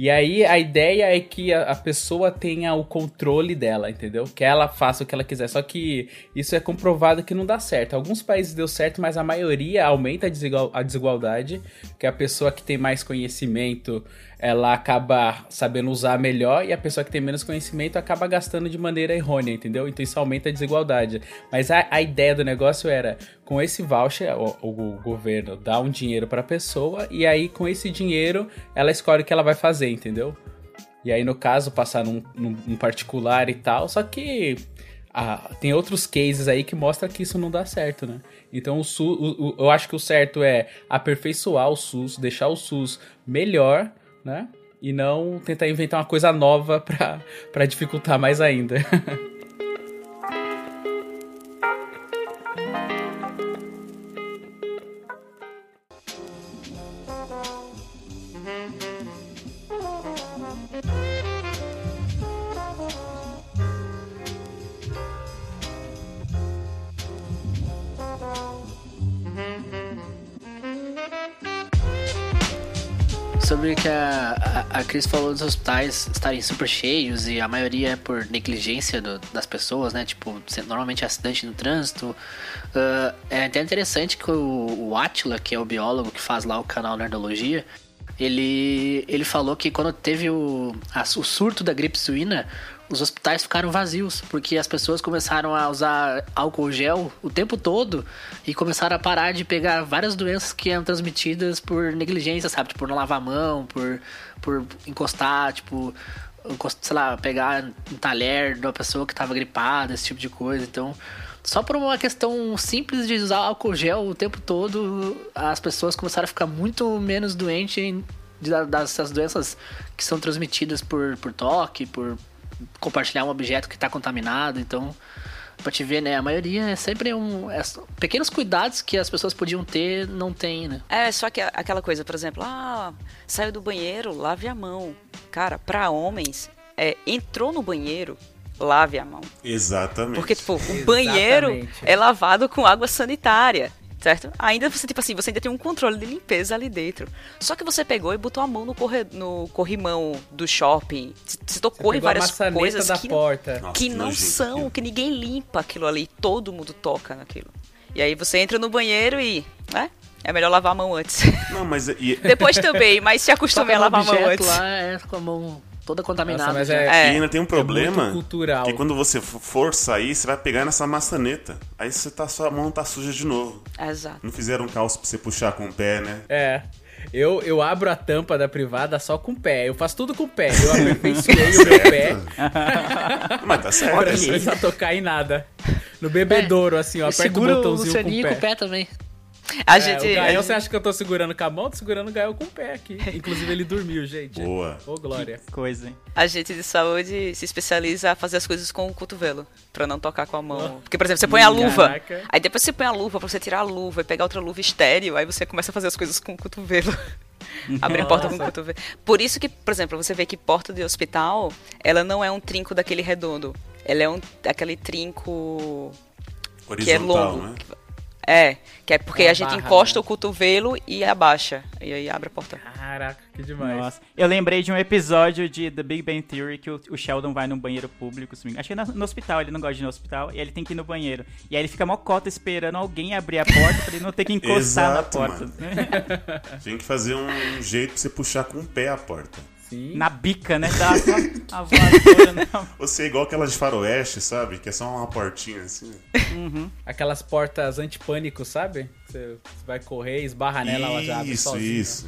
E aí a ideia é que a, a pessoa tenha o controle dela, entendeu? Que ela faça o que ela quiser. Só que isso é comprovado que não dá certo. Alguns países deu certo, mas a maioria aumenta a, desigual- a desigualdade. Que a pessoa que tem mais conhecimento, ela acaba sabendo usar melhor. E a pessoa que tem menos conhecimento acaba gastando de maneira errônea, entendeu? Então isso aumenta a desigualdade. Mas a, a ideia do negócio era, com esse voucher, o, o governo dá um dinheiro para a pessoa. E aí com esse dinheiro, ela escolhe o que ela vai fazer, entendeu? E aí, no caso, passar num, num- num particular e tal. Só que ah, tem outros cases aí que mostram que isso não dá certo, né? Então, o SUS, o- o- eu acho que o certo é aperfeiçoar o SUS, deixar o SUS melhor, né? E não tentar inventar uma coisa nova pra dificultar mais ainda. sobre que a, a, a Cris falou dos hospitais estarem super cheios e a maioria é por negligência do- das pessoas, né? Tipo, normalmente é acidente no trânsito. Ah, é até interessante que o, o Atila, que é o biólogo que faz lá o canal Nerdologia, ele, ele falou que quando teve o, a- o surto da gripe suína, os hospitais ficaram vazios, porque as pessoas começaram a usar álcool gel o tempo todo e começaram a parar de pegar várias doenças que eram transmitidas por negligência, sabe? Tipo, não lavar a mão, por, por encostar, tipo, sei lá, pegar um talher de uma pessoa que tava gripada, esse tipo de coisa. Então, só por uma questão simples de usar álcool gel o tempo todo, as pessoas começaram a ficar muito menos doentes dessas doenças que são transmitidas por, por toque, por compartilhar um objeto que está contaminado. Então, pra te ver, né? A maioria é sempre um. é pequenos cuidados que as pessoas podiam ter, não tem, né? É, só que aquela coisa, por exemplo, ah, saiu do banheiro, lave a mão. Cara, pra homens, é, entrou no banheiro, lave a mão. Exatamente. Porque, tipo, o banheiro é lavado com água sanitária. Certo? Ainda você, tipo assim, você ainda tem um controle de limpeza ali dentro. Só que você pegou e botou a mão no, corre, no corrimão do shopping. Se, tocou em várias coisas da que, porta. Nossa, que que não nojento são, aquilo. que ninguém limpa aquilo ali. Todo mundo toca naquilo. E aí você entra no banheiro e. né? É melhor lavar a mão antes. Não, mas e, Depois também, mas se acostume a lavar a mão antes. lá é com a mão toda contaminada. Nossa, é, É. e ainda tem um problema muito cultural. que quando você for sair, você vai pegar nessa maçaneta. Aí você tá, sua mão tá suja de novo. Exato. Não fizeram um calço pra você puxar com o pé, né? É. Eu, eu abro a tampa da privada só com o pé. Eu faço tudo com o pé. Eu aperfeiçoei o meu pé. Mas tá certo. Pra é não precisar tocar em nada. No bebedouro, assim, ó. Aperta o segura o botãozinho com o pé. com o pé também. A É, gente. o a Gael, gente- você acha que eu tô segurando com a mão? Tô segurando o Gael com o pé aqui. Inclusive, ele dormiu, gente. Boa. Ô, Glória. Coisa, hein? A gente de saúde se especializa a fazer as coisas com o cotovelo, pra não tocar com a mão. Porque, por exemplo, você põe a luva, Caraca. aí depois você põe a luva pra você tirar a luva e pegar outra luva estéreo, aí você começa a fazer as coisas com o cotovelo. Abrir porta com o cotovelo. Por isso que, por exemplo, você vê que porta de hospital, ela não é um trinco daquele redondo. Ela é um aquele trinco que é Horizontal, longo. né? É, que é porque Uma a gente barra, encosta né? o cotovelo e abaixa. E aí abre a porta. Caraca, que demais. Nossa. Eu lembrei de um episódio de The Big Bang Theory que o, o Sheldon vai num banheiro público, acho que é no, no hospital, ele não gosta de ir no hospital, e ele tem que ir no banheiro. E aí ele fica mocota esperando alguém abrir a porta pra ele não ter que encostar Exato, na porta. Tinha que fazer um jeito pra você puxar com o pé a porta. Sim. na bica, né? Dá só a voadora, não. Você é igual aquelas de faroeste, sabe? Que é só uma portinha assim. Aquelas portas antipânico, sabe? Você vai correr, esbarra nela, ela já abre Isso, sozinha. isso.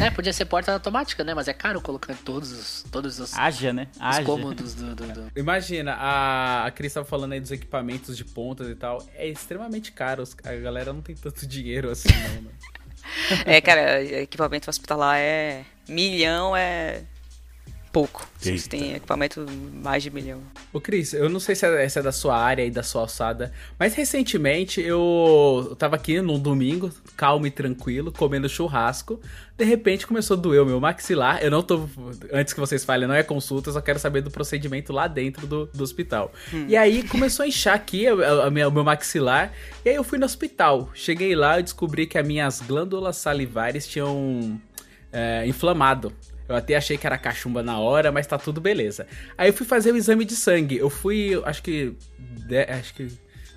É, podia ser porta automática, né? Mas é caro colocar todos os, todos os, Haja, né? os Haja. cômodos do, do, do- Imagina, a, a Cris tava falando aí dos equipamentos de pontas e tal. É extremamente caro. os- A galera não tem tanto dinheiro assim, não, né? É, cara, equipamento hospitalar é. Milhão é. Pouco. Se Eita. você tem equipamento mais de milhão. Ô, Cris, eu não sei se é, se é da sua área e da sua alçada, mas recentemente eu, eu tava aqui num domingo, calmo e tranquilo, comendo churrasco. De repente começou a doer o meu maxilar. Eu não tô. Antes que vocês falem, não é consulta, eu só quero saber do procedimento lá dentro do, do hospital. E aí começou a inchar aqui a- a minha- o meu maxilar. E aí eu fui no hospital. Cheguei lá e descobri que as minhas glândulas salivares tinham é, inflamado. Eu até achei que era cachumba na hora, mas tá tudo beleza. Aí eu fui fazer o exame de sangue. Eu fui, acho que. de- acho que.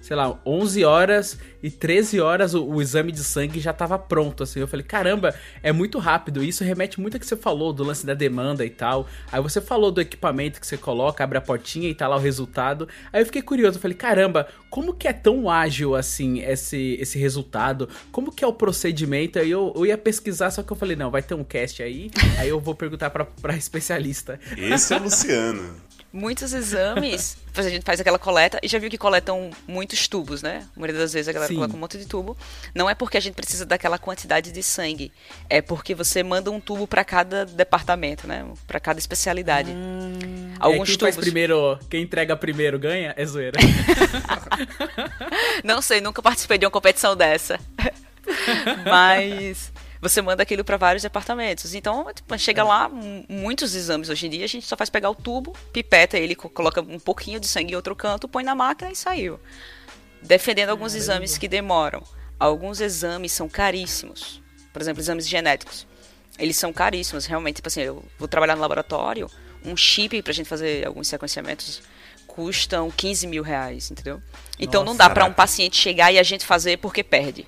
Sei lá, 11 horas e 13 horas o, o exame de sangue já tava pronto, assim. Eu falei, caramba, é muito rápido. Isso remete muito ao que você falou do lance da demanda e tal. Aí você falou do equipamento que você coloca, abre a portinha e tá lá o resultado. Aí eu fiquei curioso, eu falei, caramba, como que é tão ágil assim esse, esse resultado? Como que é o procedimento? Aí eu, eu ia pesquisar, só que eu falei, não, vai ter um cast aí, aí eu vou perguntar pra, pra especialista. Esse é o Luciano. Muitos exames, a gente faz aquela coleta e já viu que coletam muitos tubos, né? A maioria das vezes a galera Sim. coloca um monte de tubo. Não é porque a gente precisa daquela quantidade de sangue, é porque você manda um tubo pra cada departamento, né? Pra cada especialidade. é, Alguns quem tubos. primeiro, quem entrega primeiro ganha? É zoeira. Não sei, nunca participei de uma competição dessa. Mas você manda aquilo para vários departamentos. Então, tipo, chega lá, m- muitos exames hoje em dia, a gente só faz pegar o tubo, pipeta ele, co- coloca um pouquinho de sangue em outro canto, põe na máquina e saiu. Defendendo alguns exames que demoram. Alguns exames são caríssimos. Por exemplo, exames genéticos. eles são caríssimos, realmente. Tipo assim, eu vou trabalhar no laboratório, um chip pra gente fazer alguns sequenciamentos custam 15 mil reais, entendeu? Então não dá pra um paciente chegar e a gente fazer porque perde.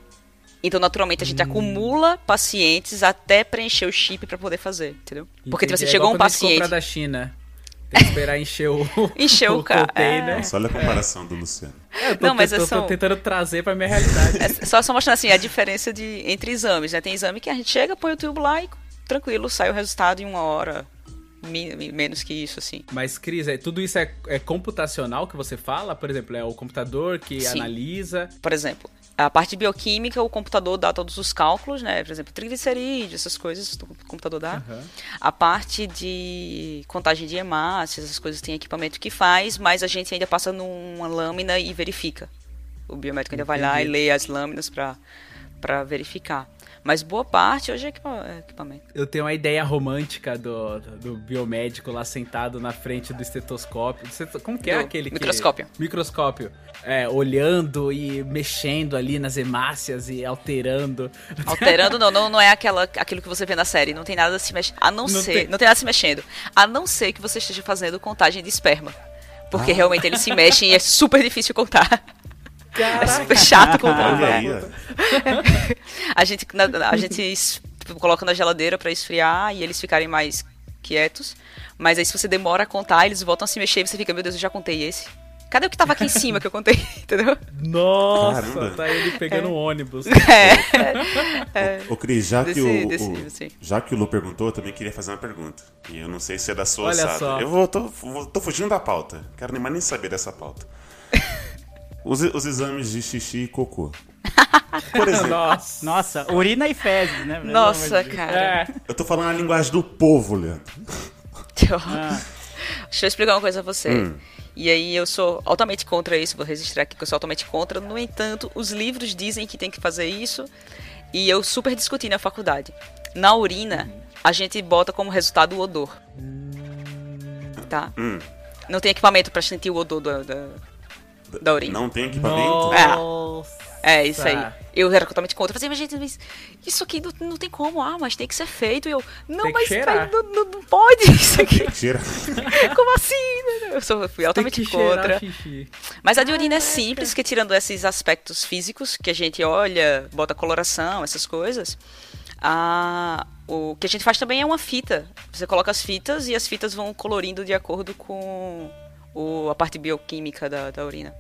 Então, naturalmente, a gente acumula pacientes até preencher o chip pra poder fazer, entendeu? Porque, tipo assim, Entendi. É chegou igual um paciente. compra da China. Tem que esperar encher o, Encher o ca- container. Nossa, olha a comparação do Luciano. Eu tô, Não, mas eu tô, é só- tô tentando trazer pra minha realidade. É só, só mostrando assim, a diferença de, entre exames, né? Tem exame que a gente chega, põe o tubo lá e tranquilo, sai o resultado em uma hora. menos que isso, assim. Mas, Cris, é, tudo isso é, é computacional que você fala? Por exemplo, é o computador que Sim. analisa. Por exemplo, a parte bioquímica, o computador dá todos os cálculos, né? Por exemplo, triglicerídeos, essas coisas, o computador dá. Aham. A parte de contagem de hemácias, essas coisas tem equipamento que faz, mas a gente ainda passa numa lâmina e verifica. O biomédico ainda vai lá e Entendi. lê as lâminas para verificar. Mas boa parte hoje é é equipamento. Eu tenho uma ideia romântica do, do biomédico lá sentado na frente do estetoscópio. Esteto- Como que é Do aquele que... microscópio. Microscópio. É, olhando e mexendo ali nas hemácias e alterando. Alterando não, não, não é aquela, aquilo que você vê na série, não tem nada se mexendo, a não, Não ser, tem. não tem nada se mexendo, a não ser que você esteja fazendo contagem de esperma. Porque realmente eles se mexem e é super difícil contar. É super chato contar. Olha aí, ó. A gente, na- a gente es- coloca na geladeira pra esfriar e eles ficarem mais quietos. Mas aí se você demora a contar, eles voltam a se mexer e você fica, meu Deus, eu já contei esse. Cadê o que tava aqui em cima que eu contei? Entendeu? Nossa, Caramba. tá ele pegando um ônibus. É. Ô, Cris, já Desse- que o, desse o- já que o Lu perguntou, eu também queria fazer uma pergunta. E eu não sei se é da sua Olha alçada. só. Eu vou, tô, vou- tô fugindo da pauta. Quero nem mais nem saber dessa pauta. Os, os exames de xixi e cocô. Por exemplo, Nossa. Nossa, urina e fezes, né? Nossa, cara. É. eu tô falando a linguagem do povo, Leandro. Ah, Deixa eu explicar uma coisa a você. E aí eu sou altamente contra isso, vou registrar aqui que eu sou altamente contra. No entanto, os livros dizem que tem que fazer isso e eu super discuti na faculdade. Na urina, a gente bota como resultado o odor. Tá? Hum. Não tem equipamento pra sentir o odor da, da, da. Não tem equipamento? Nossa. É, isso aí. Eu era totalmente contra. Eu falei, mas gente, mas isso aqui não, não tem como. Ah, mas tem que ser feito. E eu, não, mas, não, não- não pode isso aqui. Como assim? Eu sou, fui altamente cheirar contra. xixi. Mas a de urina é simples, que tirando esses aspectos físicos que a gente olha, bota coloração, essas coisas, a, o que a gente faz também é uma fita. Você coloca as fitas e as fitas vão colorindo de acordo com o, a parte bioquímica da, da urina.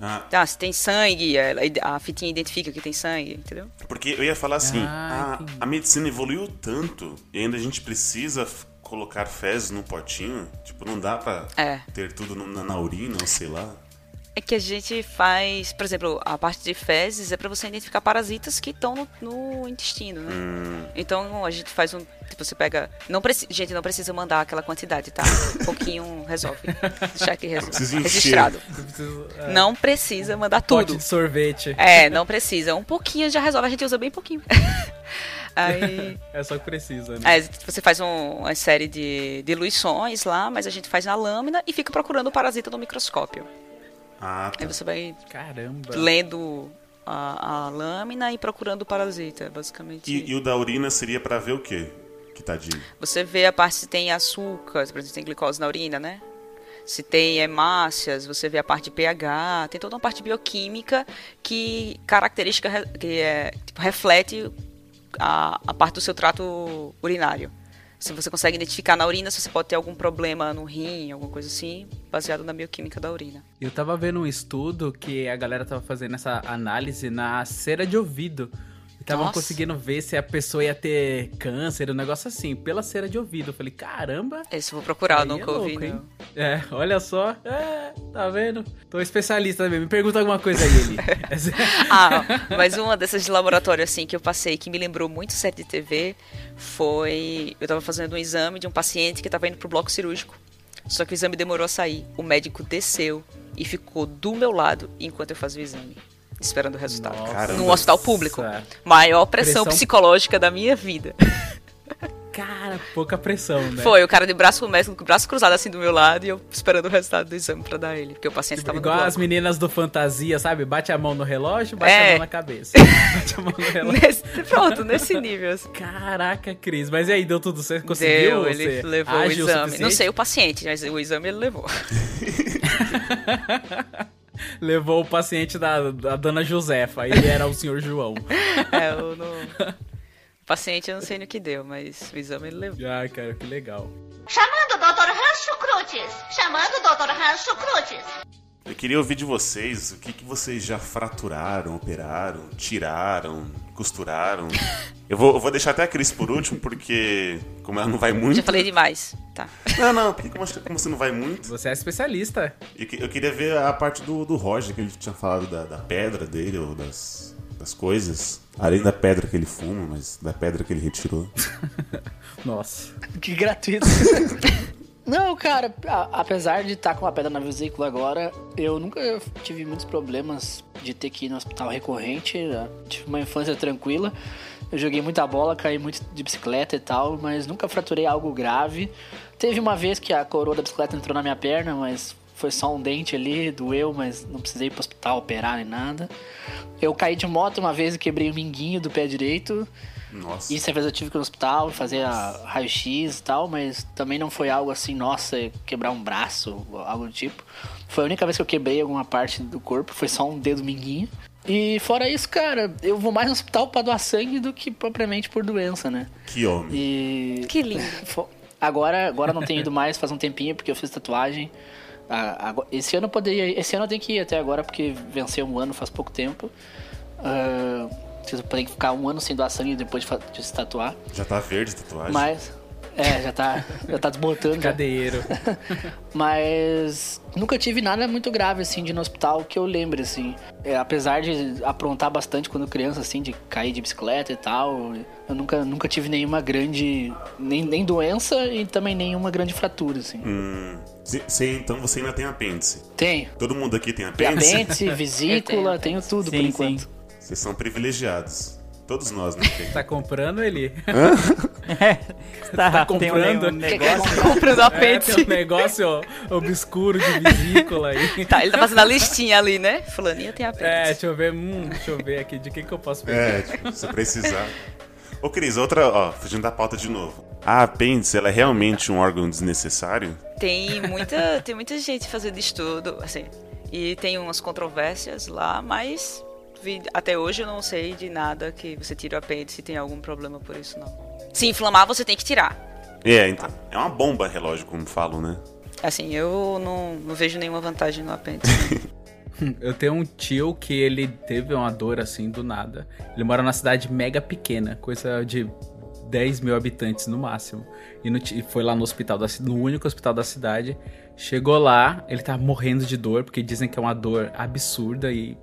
Ah, Tá, se tem sangue, ela- a fitinha identifica que tem sangue, entendeu? porque eu ia falar assim, Ah, a, a medicina evoluiu tanto e ainda a gente precisa colocar fezes num potinho. Tipo, não dá pra É. ter tudo no- na, na urina ou sei lá. É que a gente faz, por exemplo, a parte de fezes é para você identificar parasitas que estão no, no intestino, né? Hum. Então a gente faz um. Tipo, você pega. Não preci, gente, não precisa mandar aquela quantidade, tá? Um pouquinho resolve. Deixar aqui resolve. Precisa registrado. Preciso- é, Não precisa mandar Pote tudo. de sorvete. É, não precisa. Um pouquinho já resolve. A gente usa bem pouquinho. Aí. É só que precisa, né? Aí você faz um- uma série de diluições lá, mas a gente faz na lâmina e fica procurando o parasita no microscópio. Ah, Aí tá. você vai Caramba. lendo a, a lâmina e procurando o parasita, basicamente. E, e o da urina seria pra ver o quê? Que tá de. Você vê a parte se tem açúcar, por exemplo, se tem glicose na urina, né? Se tem hemácias, você vê a parte de pH, tem toda uma parte bioquímica que característica que é, tipo, reflete a, a parte do seu trato urinário. Se você consegue identificar na urina se você pode ter algum problema no rim, alguma coisa assim, baseado na bioquímica da urina. Eu tava vendo um estudo que a galera tava fazendo essa análise na cera de ouvido. Estavam conseguindo ver se a pessoa ia ter câncer, um negócio assim, pela cera de ouvido. Eu falei, caramba. Esse eu vou procurar, nunca é ouvi. É, olha só. É, tá vendo? Tô especialista também. Me pergunta alguma coisa aí, Eli. Ah, mas uma dessas de laboratório assim que eu passei que me lembrou muito série de TV foi eu tava fazendo um exame de um paciente que tava indo pro bloco cirúrgico. Só que o exame demorou a sair. O médico desceu e ficou do meu lado enquanto eu fazia o exame, esperando o resultado. Caramba. Num hospital público. Nossa. Maior pressão, Pressão- psicológica da minha vida. Cara, pouca pressão, né? Foi, o cara de braço, com o braço cruzado assim do meu lado e eu esperando o resultado do exame pra dar ele. Porque o paciente tava Igual no as meninas do Fantasia, sabe? Bate a mão no relógio, bate É. a mão na cabeça. Bate a mão no relógio. Nesse- pronto, nesse nível. assim. Caraca, Cris. Mas e aí, deu tudo certo? Conseguiu? Deu, ele levou o exame. Não suficiente? sei o paciente, mas o exame ele levou. Levou o paciente da, da dona Josefa. Ele era o senhor João. É, eu não... O paciente eu não sei no que deu, mas o exame ele levou. Ah, cara, que legal. Chamando o Dr. Rancho Crutes. Chamando o Dr. Rancho Crutes. Eu queria ouvir de vocês o que, que vocês já fraturaram, operaram, tiraram, costuraram. Eu vou, eu vou deixar até a Cris por último, porque como ela não vai muito. Já falei demais. Tá. Não, não, porque como, como você não vai muito. Você é especialista. Eu, que- eu queria ver a parte do, do Roger, que ele tinha falado da, da pedra dele, ou das, das coisas. Além da pedra que ele fuma, mas da pedra que ele retirou. Nossa. Que gratuito. Não, cara, a- apesar de estar com uma pedra na vesícula agora, eu nunca tive muitos problemas de ter que ir no hospital recorrente. né? Tive uma infância tranquila. Eu joguei muita bola, caí muito de bicicleta e tal, mas nunca fraturei algo grave. Teve uma vez que a coroa da bicicleta entrou na minha perna, mas foi só um dente ali, doeu, mas não precisei ir pro hospital operar nem nada. Eu caí de moto uma vez e quebrei o minguinho do pé direito. Nossa. Isso às vezes eu tive que ir no hospital fazer raio-x e tal, mas também não foi algo assim, nossa, quebrar um braço, ou algo do tipo. Foi a única vez que eu quebrei alguma parte do corpo, foi só um dedo minguinho. E fora isso, cara, eu vou mais no hospital pra doar sangue do que propriamente por doença, né? Que homem. E. Que lindo. Agora, agora não tenho ido mais faz um tempinho porque eu fiz tatuagem. Agora- Esse ano eu poderia. Esse ano eu tenho que ir até agora porque venceu um ano faz pouco tempo. Ah, tenho que ficar um ano sem doar sangue depois de, se tatuar. Já tá verde a tatuagem? Mas. É, já tá, já tá desbotando. já. Cadeiro. Mas nunca tive nada muito grave, assim, de ir no hospital que eu lembre, assim. É, apesar de aprontar bastante quando criança, assim, de cair de bicicleta e tal, eu nunca, nunca tive nenhuma grande. Nem, nem doença e também nenhuma grande fratura, assim. Hum, então você ainda tem apêndice. Tenho. Todo mundo aqui tem Tem apêndice? apêndice, vesícula, Eu tenho tudo Sim, por enquanto. sim. Vocês são privilegiados. Todos nós, né? Tem. Tá comprando ele? Tá, tem um, comprando? um negócio. Comprando É, apêndice. tem um negócio ó, obscuro de vesícula aí. Tá, ele tá fazendo a listinha ali, né? Fulaninha tem apêndice. É, deixa eu ver, hum, deixa eu ver aqui, de quem que eu posso pegar? É, tipo, se precisar. Ô, Cris, outra, ó, fugindo da pauta de novo. A apêndice, ela é realmente um órgão desnecessário? Tem muita, tem muita gente fazendo estudo, assim, e tem umas controvérsias lá, mas vi- até hoje eu não sei de nada que você tira o apêndice e tem algum problema por isso, não. Se inflamar, você tem que tirar. É, então. É uma bomba relógio, como falam, né? Assim, eu não, não vejo nenhuma vantagem no apêndice. Eu tenho um tio que ele teve uma dor assim do nada. Ele mora numa cidade mega pequena, coisa de 10 mil habitantes no máximo. E, no e foi lá no hospital, da, no único hospital da cidade. Chegou lá, ele tava morrendo de dor, porque dizem que é uma dor absurda e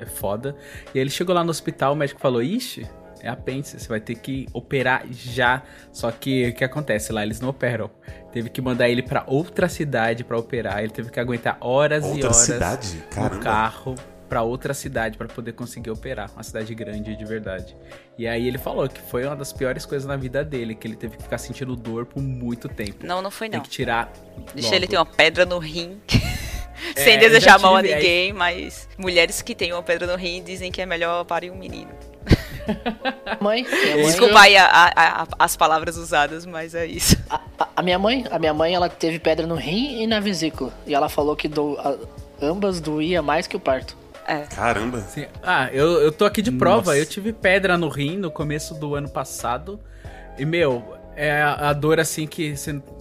é foda. E aí ele chegou lá no hospital, o médico falou: Ixi, é apêndice, você vai ter que operar já. Só que o que acontece lá? Eles não operam. Teve que mandar ele pra outra cidade pra operar. Ele teve que aguentar horas e Outra horas cidade? no Caramba. carro pra outra cidade pra poder conseguir operar, uma cidade grande de verdade. E aí ele falou que foi uma das piores coisas na vida dele, que ele teve que ficar sentindo dor por muito tempo. Não, não foi Tem não. que tirar. Deixa logo. ele ter uma pedra no rim. É, Sem eu desejar mal a ninguém, mas mulheres que têm uma pedra no rim dizem que é melhor parir um menino. Mãe, mãe Desculpa aí a- a- a- as palavras usadas, mas é isso. A, a- a minha mãe, a minha mãe, ela teve pedra no rim e na vesícula. E ela falou que do, a- ambas doía mais que o parto. É. Caramba. Sim. Ah, eu, eu tô aqui de prova. Nossa. Eu tive pedra no rim no começo do ano passado. E, meu, é a, dor assim que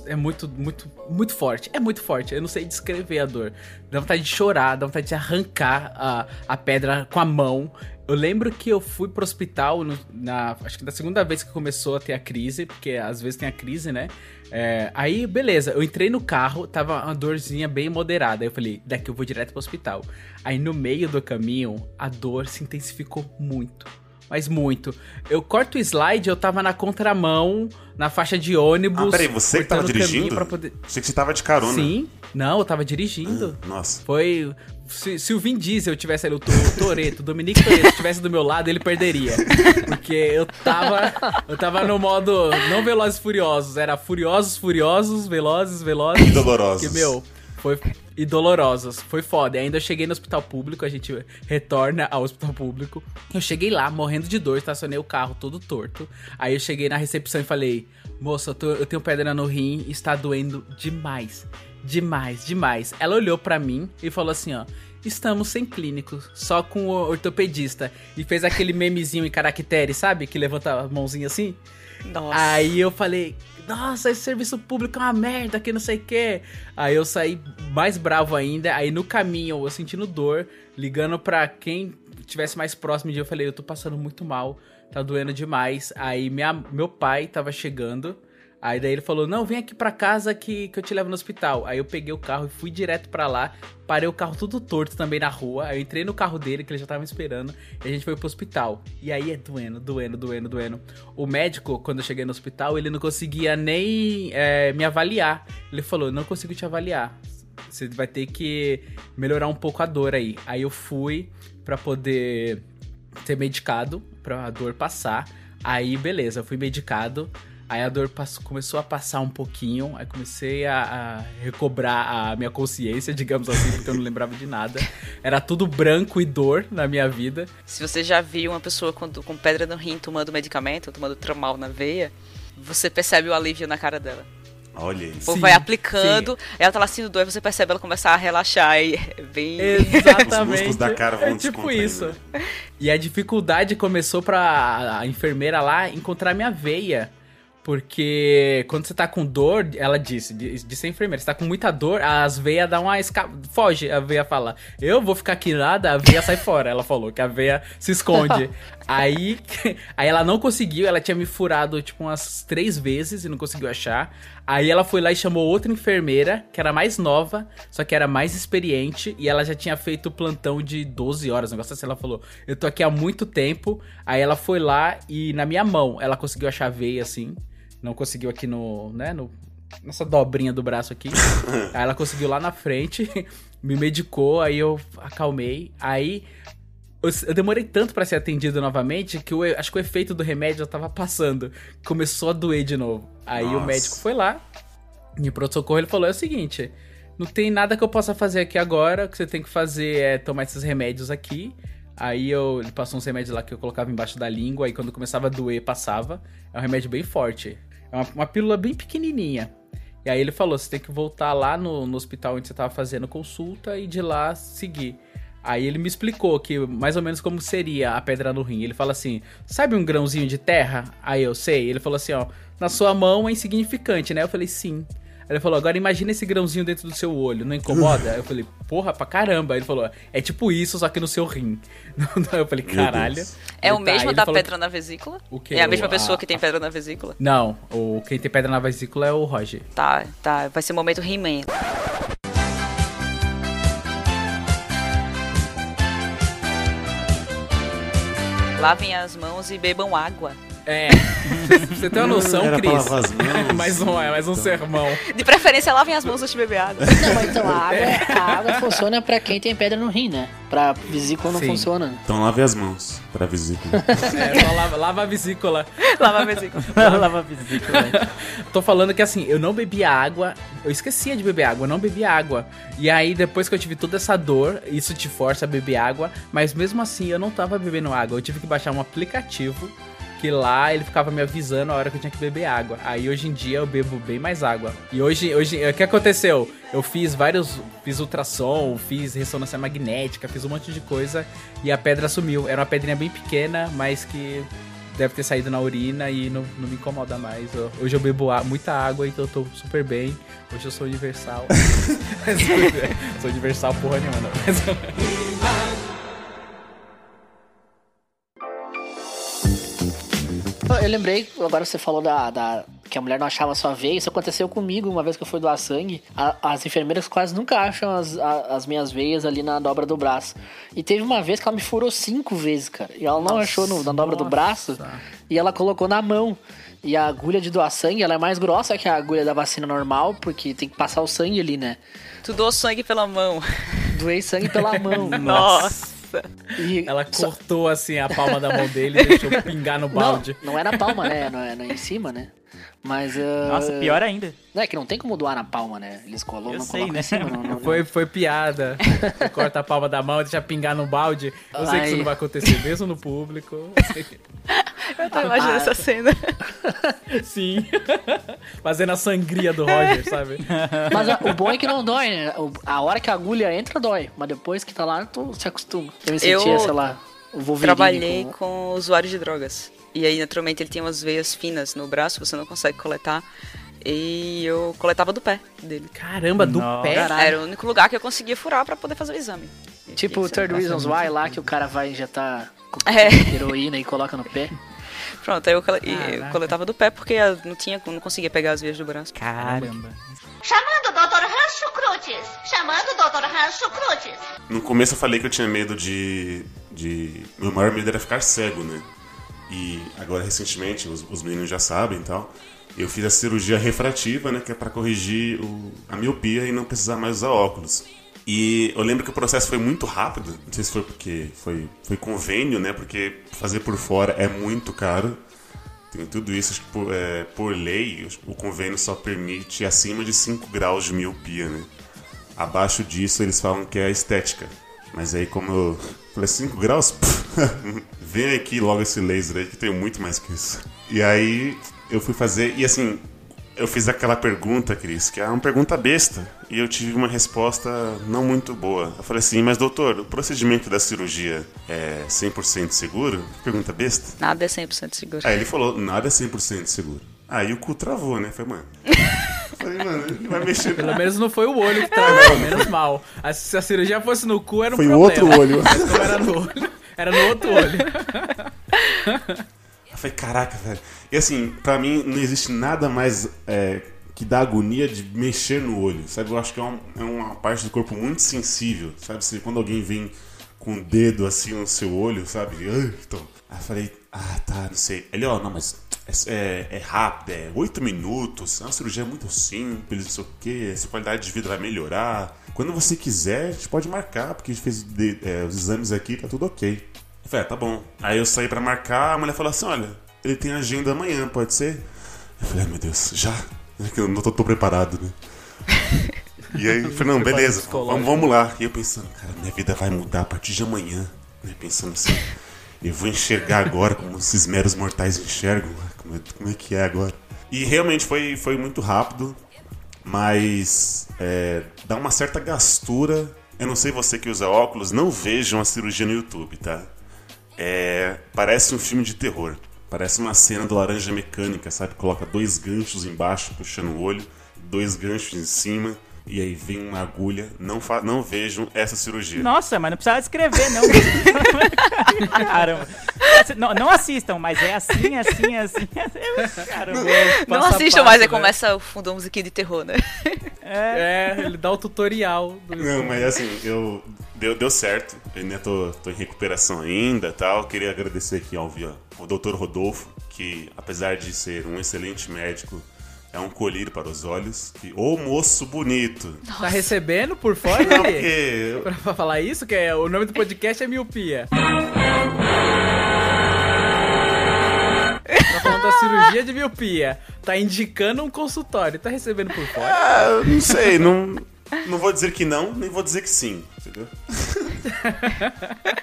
é muito, muito, muito forte. É muito forte. Eu não sei descrever a dor. Dá vontade de chorar, dá vontade de arrancar a, a pedra com a mão. Eu lembro que eu fui pro hospital no- na. Acho que da segunda vez que começou a ter a crise, porque às vezes tem a crise, né? É, aí, beleza, eu entrei no carro, tava uma dorzinha bem moderada. Aí eu falei, daqui eu vou direto pro hospital. Aí no meio do caminho, a dor se intensificou muito. Mas muito. Eu corto o slide, eu tava na contramão, na faixa de ônibus. Ah, peraí, você que tava dirigindo? Pra poder... Achei que você tava de carona. Sim, não, eu tava dirigindo. Nossa. Foi. Se, se o Vin Diesel tivesse ali, o To- o Toreto, o Dominique Toreto estivesse do meu lado, ele perderia. Porque eu tava. Eu tava no modo. Não Velozes Furiosos, era Furiosos, Furiosos, Velozes, Velozes. E dolorosos. Que, meu, foi. E dolorosos. Foi foda. E ainda eu cheguei no hospital público, a gente retorna ao hospital público. Eu cheguei lá, morrendo de dor, estacionei o carro todo torto. Aí eu cheguei na recepção e falei: Moça, eu, tô- eu tenho pedra no rim e está doendo demais. Demais, demais. Ela olhou pra mim e falou assim: Ó. Estamos sem clínico, só com o ortopedista. E fez aquele memezinho em caractere, sabe? Que levanta a mãozinha assim. Nossa. Aí eu falei, nossa, esse serviço público é uma merda, que não sei o quê. Aí eu saí mais bravo ainda. Aí no caminho, eu sentindo dor, ligando pra quem tivesse mais próximo de eu falei, eu tô passando muito mal, tá doendo demais. Aí minha, meu pai tava chegando. Aí daí ele falou, não, vem aqui pra casa que, que eu te levo no hospital. Aí eu peguei o carro e fui direto pra lá. Parei o carro tudo torto também na rua. Aí eu entrei no carro dele, que ele já tava me esperando. E a gente foi pro hospital. E aí é doendo, doendo, doendo, doendo. O médico, quando eu cheguei no hospital, ele não conseguia nem é, me avaliar. Ele falou, não consigo te avaliar. Você vai ter que melhorar um pouco a dor aí. Aí eu fui pra poder ser medicado, pra dor passar. Aí, beleza, eu fui medicado. Aí a dor passou- começou a passar um pouquinho. Aí comecei a, a recobrar a minha consciência, digamos assim, porque eu não lembrava de nada. Era tudo branco e dor na minha vida. Se você já viu uma pessoa com, com pedra no rim tomando medicamento, tomando tramal na veia, você percebe o alívio na cara dela. Olha aí. O povo Sim, vai aplicando, ela tá lá sentindo dor, você percebe ela começar a relaxar e é bem. Exatamente. Os músculos da cara vão é tipo isso. né? E a dificuldade começou pra a enfermeira lá encontrar minha veia. Porque quando você tá com dor, ela disse, disse a enfermeira, você tá com muita dor, as veias dão uma esca... Foge, a veia fala, eu vou ficar aqui nada, a veia sai fora. Ela falou que a veia se esconde. aí, aí ela não conseguiu, ela tinha me furado tipo umas três vezes e não conseguiu achar. Aí ela foi lá e chamou outra enfermeira, que era mais nova, só que era mais experiente, e ela já tinha feito plantão de 12 horas, um negócio assim. Ela falou: Eu tô aqui há muito tempo. Aí ela foi lá e na minha mão ela conseguiu achar a veia assim. Não conseguiu aqui no. né, no. Nessa dobrinha do braço aqui. aí ela conseguiu lá na frente, me medicou, aí eu acalmei. Aí eu, eu demorei tanto pra ser atendido novamente que eu acho que o efeito do remédio já tava passando. Começou a doer de novo. Aí o Nossa. médico foi lá, e pronto-socorro ele falou: é o seguinte, não tem nada que eu possa fazer aqui agora, o que você tem que fazer é tomar esses remédios aqui. Aí eu, ele passou uns remédios lá que eu colocava embaixo da língua, aí quando começava a doer, passava. É um remédio bem forte. É uma, uma pílula bem pequenininha. E aí ele falou, você tem que voltar lá no, no hospital onde você tava fazendo consulta e de lá seguir. Aí ele me explicou que mais ou menos como seria a pedra no rim. Ele fala assim: sabe um grãozinho de terra? Aí eu sei. Ele falou assim: ó, na sua mão é insignificante, né? Eu falei: sim. Ele falou: agora imagina esse grãozinho dentro do seu olho, não incomoda? Eu falei: porra, pra caramba. Ele falou: é tipo isso, só que no seu rim. Eu falei: caralho. É o tá- mesmo ele da falou pedra na vesícula? O quê? É a mesma O- pessoa a- que tem pedra na vesícula? Não, o, quem tem pedra na vesícula é o Roger. Tá, tá. Vai ser momento He-Man. Lavem as mãos e bebam água. É, você tem uma noção, Era Cris? lavar as mãos. mais um, é mais um sermão. De preferência, lavem as mãos antes de beber água. Não, mas então a água, a água funciona pra quem tem pedra no rim, né? Pra vesícula não Sim. funciona. Então lave as mãos pra vesícula. É, só lava, lava a vesícula. Lava a vesícula. Lava a vesícula. Tô falando que assim, eu não bebia água, eu esquecia de beber água, eu não bebia água. E aí, depois que eu tive toda essa dor, isso te força a beber água, mas mesmo assim eu não tava bebendo água. Eu tive que baixar um aplicativo que lá ele ficava me avisando a hora que eu tinha que beber água. Aí hoje em dia eu bebo bem mais água. E hoje, hoje o que aconteceu? Eu fiz vários. Fiz ultrassom, fiz ressonância magnética, fiz um monte de coisa e a pedra sumiu. Era uma pedrinha bem pequena, mas que deve ter saído na urina e não, não me incomoda mais. Eu- Hoje eu bebo muita água, então eu tô super bem. Hoje eu sou universal. sou universal porra nenhuma, não. lembrei, agora você falou da, da, porque a mulher não achava a sua veia. Isso aconteceu comigo uma vez que eu fui doar sangue. A- as enfermeiras quase nunca acham as, a- as minhas veias ali na dobra do braço. E teve uma vez que ela me furou cinco vezes, cara. E ela não achou no- na dobra do braço e ela colocou na mão. E a agulha de doar sangue, ela é mais grossa que a agulha da vacina normal, porque tem que passar o sangue ali, né? Tu doou sangue pela mão. Doei sangue pela mão. Nossa. E Ela só- cortou assim a palma da mão dele e deixou pingar no balde. Não, não é na palma, né? Não é, não é em cima, né? Mas. ah, Nossa, pior ainda. Não é que não tem como doar na palma, né? Eles colocam, Eu não sei, colocam né? em cima. Não, não, Foi, foi piada. Corta a palma da mão, deixa pingar no balde. Eu sei que Ai. isso não vai acontecer mesmo no público. Eu tô imaginando essa cena. Sim. Fazendo a sangria do Roger, sabe? Mas ah, o bom é que não dói, né? A hora que a agulha entra, dói. Mas depois que tá lá, tu se acostuma. Eu me sentia, Eu sei lá, o Wolverine. Trabalhei com- com usuários de drogas. E aí, naturalmente, ele tinha umas veias finas no braço, você não consegue coletar. E eu coletava do pé dele. Caramba, do Nossa. pé. Era o único lugar que eu conseguia furar pra poder fazer o exame. Tipo o. Third Reasons Why lá, que o cara vai injetar É. heroína e coloca no pé. Pronto, aí eu, coletava do pé porque eu não tinha, não conseguia pegar as veias do braço. Caramba. Chamando o Dr. Rancho Crutes. Chamando o Dr. Rancho Crutes. No começo eu falei que eu tinha medo de. de... Meu maior medo era ficar cego, né? E agora, recentemente, os, os meninos já sabem e tal. Eu fiz a cirurgia refrativa, né? Que é pra corrigir o- a miopia e não precisar mais usar óculos. E eu lembro que o processo foi muito rápido. Não sei se foi porque foi, foi convênio, né? Porque fazer por fora é muito caro. Tem tudo isso, acho que por, é, por lei, o convênio só permite acima de 5 graus de miopia, né? Abaixo disso, eles falam que é estética. Mas aí, como eu falei 5 graus, vem aqui logo esse laser aí que tem muito mais que isso. E aí, eu fui fazer, e assim, eu fiz aquela pergunta, Cris, que é uma pergunta besta. E eu tive uma resposta não muito boa. Eu falei assim, mas doutor, o procedimento da cirurgia é 100% seguro? Pergunta besta. Nada é 100% seguro. Aí ele falou, nada é 100% seguro. Aí o cu travou, né? Falei, mano. Falei, mano, ele vai mexer. Pelo menos não foi o olho que travou, menos mal. A- Se a cirurgia fosse no cu, era um Foi o problema. outro olho. Mas como era no olho, era no outro olho. Eu falei, caraca, velho. E assim, pra mim não existe nada mais é, que dá agonia de mexer no olho, sabe? Eu acho que é, um- é uma parte do corpo muito sensível, sabe? Assim, quando alguém vem com o dedo assim no seu olho, sabe? Então. Aí eu falei, ah, tá, não sei. Ele, ó, não, mas é, é, é rápido, é oito minutos, é uma cirurgia muito simples, não sei o que, sua qualidade de vida vai melhorar. Quando você quiser, a gente pode marcar, porque a gente fez de- é, os exames aqui, tá tudo ok. Eu falei, ah, tá bom. Aí eu saí pra marcar, a mulher falou assim, olha, ele tem agenda amanhã, pode ser? Eu falei, ah, meu Deus, já? Que eu não tô, tô preparado, né? E aí eu falei, não, beleza, vamos, vamos lá. E eu pensando, cara, minha vida vai mudar a partir de amanhã. Né? Pensando assim, eu vou enxergar agora como esses meros mortais enxergam. Como como é que é agora? E realmente foi, foi muito rápido, mas é, dá uma certa gastura. Eu não sei você que usa óculos, não vejam a cirurgia no YouTube, tá? É, parece um filme de terror. Parece uma cena do Laranja Mecânica, sabe? Coloca dois ganchos embaixo, puxando o olho, dois ganchos em cima, e aí vem uma agulha. Não, fa não vejam essa cirurgia. Nossa, mas não precisava descrever, não. Caramba. Não, não assistam, mas é assim, assim, assim. Caramba. Não assistam mais, aí né? começa o fundo musiquinha de terror, né? É, ele dá o tutorial. Do... Não, mas assim, eu deu, deu certo. Eu ainda tô, tô em recuperação ainda tal. Queria agradecer aqui ao, via- ao Dr. Rodolfo, que apesar de ser um excelente médico, é um colírio para os olhos. E, ô moço bonito! Tá recebendo por fora Não, porque Pra pra falar isso, que é, o nome do podcast é Miopia. Tá falando da cirurgia de miopia. Tá indicando um consultório. Tá recebendo por fora. Ah, não sei, não, não vou dizer que não, nem vou dizer que sim, entendeu?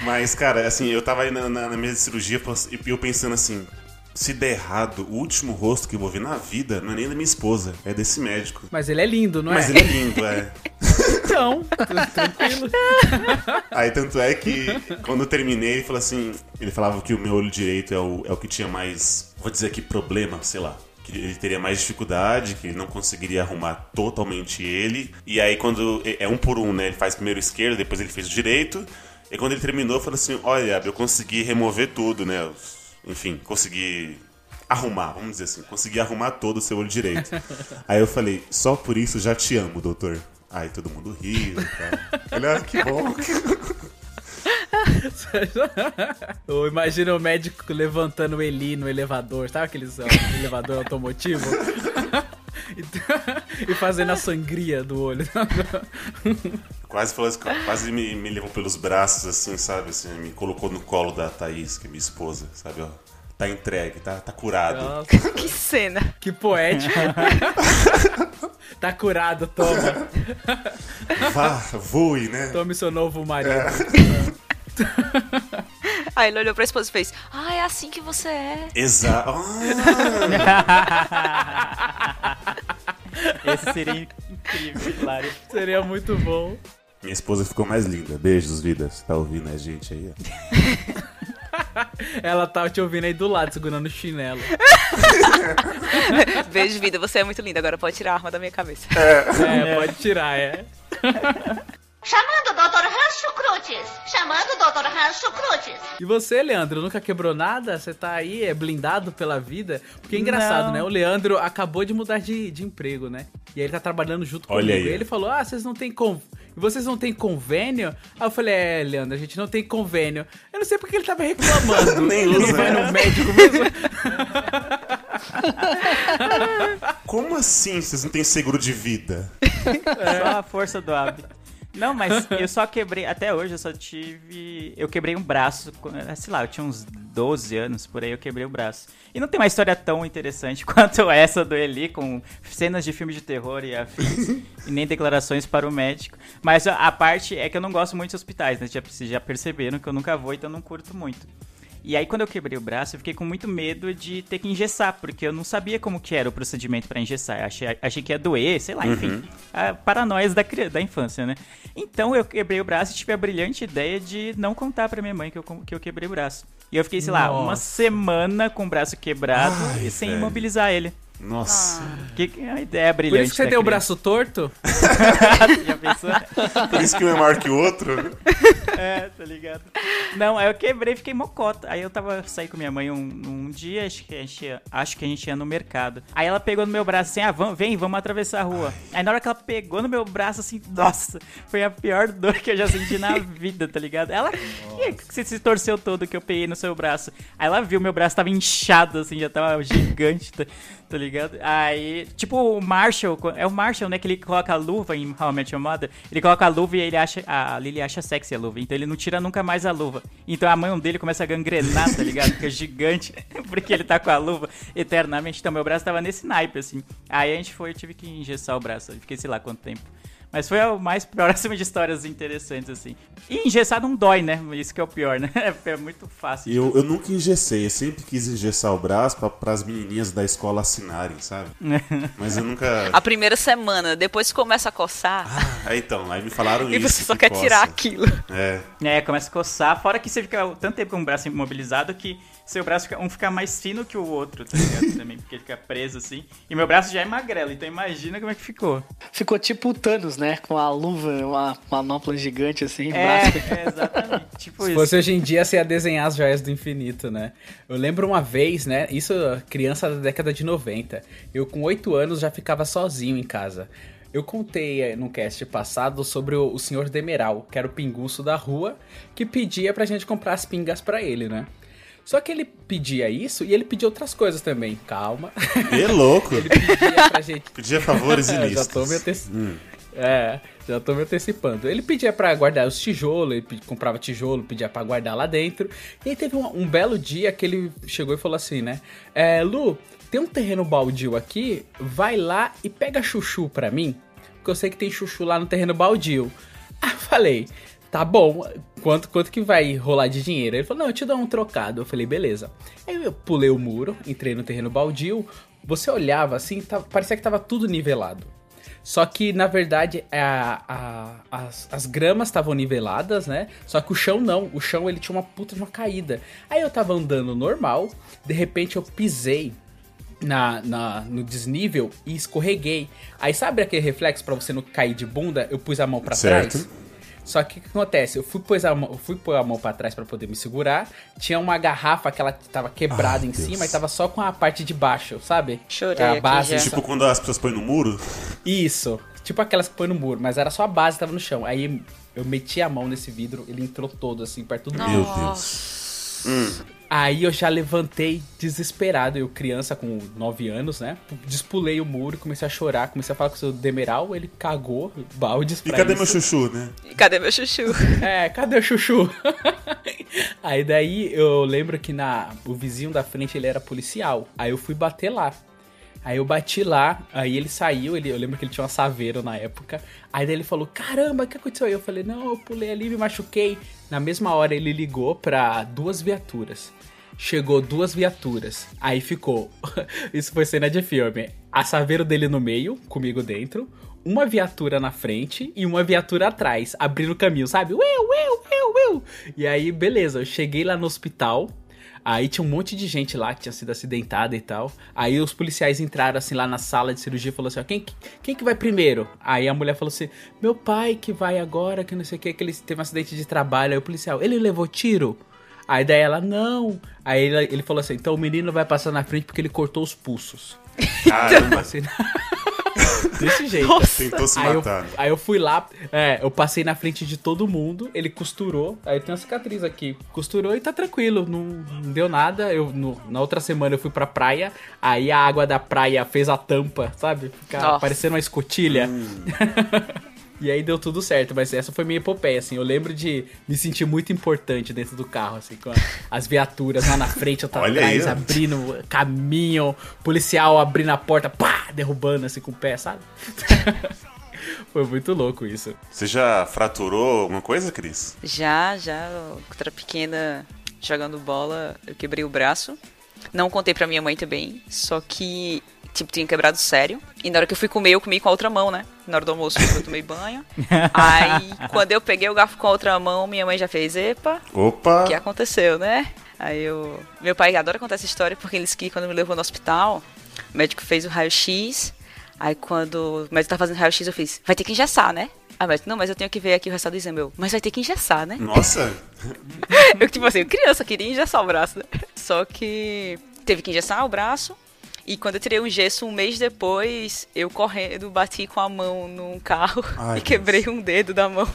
Mas, cara, assim, eu tava aí na, na, na mesa de cirurgia e eu pensando assim, se der errado, o último rosto que eu vou ver na vida não é nem da minha esposa, é desse médico. Mas ele é lindo, não Mas é? ele é lindo, é. Então, tranquilo. Aí tanto é que quando eu terminei, ele falou assim. Ele falava que o meu olho direito é o, é o que tinha mais. Vou dizer aqui, problema, sei lá. Que ele teria mais dificuldade, que ele não conseguiria arrumar totalmente ele. E aí quando. É é um por um, né? Ele faz primeiro o esquerdo, depois ele fez o direito. E quando ele terminou, eu falei assim: olha, eu consegui remover tudo, né? Enfim, consegui arrumar, vamos dizer assim. Consegui arrumar todo o seu olho direito. Aí eu falei, só por isso já te amo, doutor. Aí todo mundo riu e tal. Ele, ah, que bom. Ou imagina o médico levantando o Eli no elevador, sabe aqueles elevador automotivo? e fazendo a sangria do olho. Quase, falou assim, quase me, me levou pelos braços, assim, sabe? Assim, me colocou no colo da Thaís, que é minha esposa, sabe? Ó, tá entregue, tá, tá curado. Nossa, que cena. que poético. tá curado, toma. Vá, voe, né? Tome seu novo marido. Aí ele olhou pra esposa e fez: Ah, é assim que você é. Exato. Esse seria incrível, claro. Seria muito bom. Minha esposa ficou mais linda. Beijos, vidas. Tá ouvindo a gente aí? ó? Ela tá te ouvindo aí do lado, segurando o chinelo. Beijo, vida, você é muito linda. Agora pode tirar a arma da minha cabeça. É, pode tirar, é. Chamando o Dr. Rancho Cruzes. Chamando o Dr. Rancho Cruzes. E você, Leandro, nunca quebrou nada? Você tá aí, é blindado pela vida? Porque é engraçado, Não. né? O Leandro acabou de mudar de, de emprego, né? E aí ele tá trabalhando junto Olha comigo. aí. E ele falou: Ah, vocês não têm con... vocês não têm convênio? Aí eu falei, é, Leandro, a gente não tem convênio. Eu não sei porque ele tava reclamando. Nem ele usa. não vai no médico mesmo. Como assim vocês não têm seguro de vida? Só a força do hábito. Não, mas eu só quebrei, até hoje eu só tive. Eu quebrei um braço, sei lá, eu tinha uns 12 anos por aí, eu quebrei o braço. E não tem uma história tão interessante quanto essa do Eli, com cenas de filme de terror e afins, e nem declarações para o médico. Mas a, a parte é que eu não gosto muito de hospitais, né? Já, vocês já perceberam que eu nunca vou, então eu não curto muito. E aí, quando eu quebrei o braço, eu fiquei com muito medo de ter que engessar, porque eu não sabia como que era o procedimento pra engessar. Eu achei, achei que ia doer, sei lá, enfim. A paranoias da, da infância, né? Então, eu quebrei o braço e tive a brilhante ideia de não contar pra minha mãe que eu, que eu quebrei o braço. E eu fiquei, sei lá, uma Nossa. semana com o braço quebrado Ai, e sem velho. imobilizar ele. Nossa. Que, que a ideia brilhante. Por isso que você tem o braço torto? Já pensou? Por isso que um é maior que o outro. É, tá ligado? Não, aí eu quebrei e fiquei mocota. Aí eu tava saí com minha mãe um, um dia, acho que, a gente ia, acho que a gente ia no mercado. Aí ela pegou no meu braço assim, ah, vamos, vem, vamos atravessar a rua. Aí na hora que ela pegou no meu braço assim, nossa, foi a pior dor que eu já senti na vida, tá ligado? Ela, "Ih, que você se torceu todo que eu peguei no seu braço. Aí ela viu, meu braço tava inchado assim, já tava gigante, tá, tá ligado? Aí, tipo o Marshall, é o Marshall, né, que ele coloca a luva em How I Met Your Mother, ele coloca a luva e ele acha, a Lily acha sexy a luva, então ele não tira nunca mais a luva. Então a mão dele começa a gangrenar, tá ligado? Fica gigante, porque ele tá com a luva eternamente. Então meu braço tava nesse naipe, assim. Aí a gente foi, eu tive que engessar o braço, fiquei sei lá quanto tempo. Mas foi o mais próximo de histórias interessantes, assim. E engessar não dói, né? Isso que é o pior, né? É muito fácil. E eu, eu nunca engessei, eu sempre quis engessar o braço pra, pras menininhas da escola assinarem, sabe? Mas eu nunca. A primeira semana, depois começa a coçar Aí então, aí me falaram e isso. você só que quer coça. tirar aquilo. É. É, começa a coçar. Fora que você fica tanto tempo com o braço imobilizado que seu braço fica, um fica mais fino que o outro, tá ligado? Também, porque ele fica preso assim. E meu braço já é magrelo, então imagina como é que ficou. Ficou tipo o Thanos, né? Com a luva, uma manopla gigante assim, É, braço. é exatamente. Tipo Se isso. fosse hoje em dia, você ia desenhar as joias do infinito, né? Eu lembro uma vez, né? Isso, criança da década de 90. Eu, com 8 anos, já ficava sozinho em casa. Eu contei eh, no cast passado sobre o, o senhor Demeral, que era o pinguço da rua, que pedia pra gente comprar as pingas pra ele, né? Só que ele pedia isso e ele pedia outras coisas também. Calma. E louco. Ele pedia pra gente Pedia favores é, já tô me antecipando. É, já tô me antecipando. Ele pedia pra guardar os tijolos, ele comprava tijolo, pedia pra guardar lá dentro. E aí teve um, um belo dia que ele chegou e falou assim, né? É, Lu, tem um terreno baldio aqui, vai lá e pega chuchu pra mim, porque eu sei que tem chuchu lá no terreno baldio. Eu falei, tá bom, quanto, quanto que vai rolar de dinheiro? Ele falou, não, eu te dou um trocado. Eu falei, beleza. Aí eu pulei o muro, entrei no terreno baldio, você olhava assim, tava- parecia que tava tudo nivelado. Só que, na verdade, a- a- as, as gramas estavam niveladas, né? Só que o chão não. O chão ele tinha uma puta de uma caída. Aí eu tava andando normal, de repente eu pisei na, na- no desnível e escorreguei. Aí sabe aquele reflexo pra você não cair de bunda? Eu pus a mão pra Certo. trás. Só que o que acontece? Eu fui pôr a mão, eu fui pôr a mão pra trás pra poder me segurar. Tinha uma garrafa que ela tava quebrada Ai, em Deus. cima e tava só com a parte de baixo, sabe? Chorei a aqui base. já. Tipo quando as pessoas põem no muro. Isso. Tipo aquelas que põe no muro, mas era só a base que tava no chão. Aí eu meti a mão nesse vidro, ele entrou todo assim, perto do Meu Deus. Aí eu já levantei desesperado, eu criança com 9 anos, né? Despulei o muro, comecei a chorar, comecei a falar com o seu Demeral, ele cagou baldes E pra cadê meu isso. chuchu, né? E Cadê meu chuchu? É, cadê o chuchu? Aí daí eu lembro que na o vizinho da frente ele era policial. Aí eu fui bater lá. Aí eu bati lá, aí ele saiu, ele, eu lembro que ele tinha uma saveiro na época. Aí ele falou: Caramba, o que aconteceu? Aí eu falei: Não, eu pulei ali, me machuquei. Na mesma hora ele ligou pra duas viaturas. Chegou duas viaturas. Aí ficou. Isso foi cena de filme. A saveiro dele no meio, comigo dentro. Uma viatura na frente e uma viatura atrás, abrindo o caminho, sabe? Uiu, uiu, uiu, uiu. E aí, beleza, eu cheguei lá no hospital. Aí tinha um monte de gente lá que tinha sido acidentada e tal. Aí os policiais entraram assim lá na sala de cirurgia e falou assim: ó, quem, que- quem que vai primeiro? Aí a mulher falou assim: meu pai que vai agora, que não sei o que, que ele teve um acidente de trabalho. Aí o policial, ele levou tiro? Aí daí ela, não. Aí ele, ele falou assim: então o menino vai passar na frente porque ele cortou os pulsos. Caramba, Passei na- Desse jeito. tentou se Aí eu, matar. né? aí eu fui lá, é, eu passei na frente de todo mundo, ele costurou, aí tem uma cicatriz aqui, costurou e tá tranquilo, não, não deu nada. Eu no- na outra semana eu fui pra praia, aí a água da praia fez a tampa, sabe? Ficar Nossa. parecendo uma escotilha. E aí deu tudo certo, mas essa foi minha epopeia, assim. Eu lembro de me sentir muito importante dentro do carro, assim, com a- as viaturas lá na frente, eu tava Olha atrás, aí, abrindo caminho, policial abrindo a porta, pá, derrubando assim com o pé, sabe? foi muito louco isso. Você já fraturou alguma coisa, Cris? Já, já, quando era pequena, jogando bola, eu quebrei o braço. Não contei pra minha mãe também, só que, tipo, tinha quebrado sério. E na hora que eu fui comer, eu comi com a outra mão, né? Na hora do almoço, eu tomei banho. Aí, quando eu peguei o garfo com a outra mão, minha mãe já fez, epa, Opa! o que aconteceu, né? Aí eu. Meu pai adora contar essa história porque ele disse que quando me levou no hospital, o médico fez o raio-x. Aí quando o médico tá fazendo raio-x, eu fiz, vai ter que engessar, né? Ah, mas não, mas eu tenho que ver aqui o resultado do exame. Eu, mas vai ter que engessar, né? Nossa! Eu, tipo assim, criança, queria engessar o braço, né? Só que teve que engessar o braço. E quando eu tirei um gesso, um mês depois, eu correndo, bati com a mão num carro Ai, e quebrei um dedo da mão.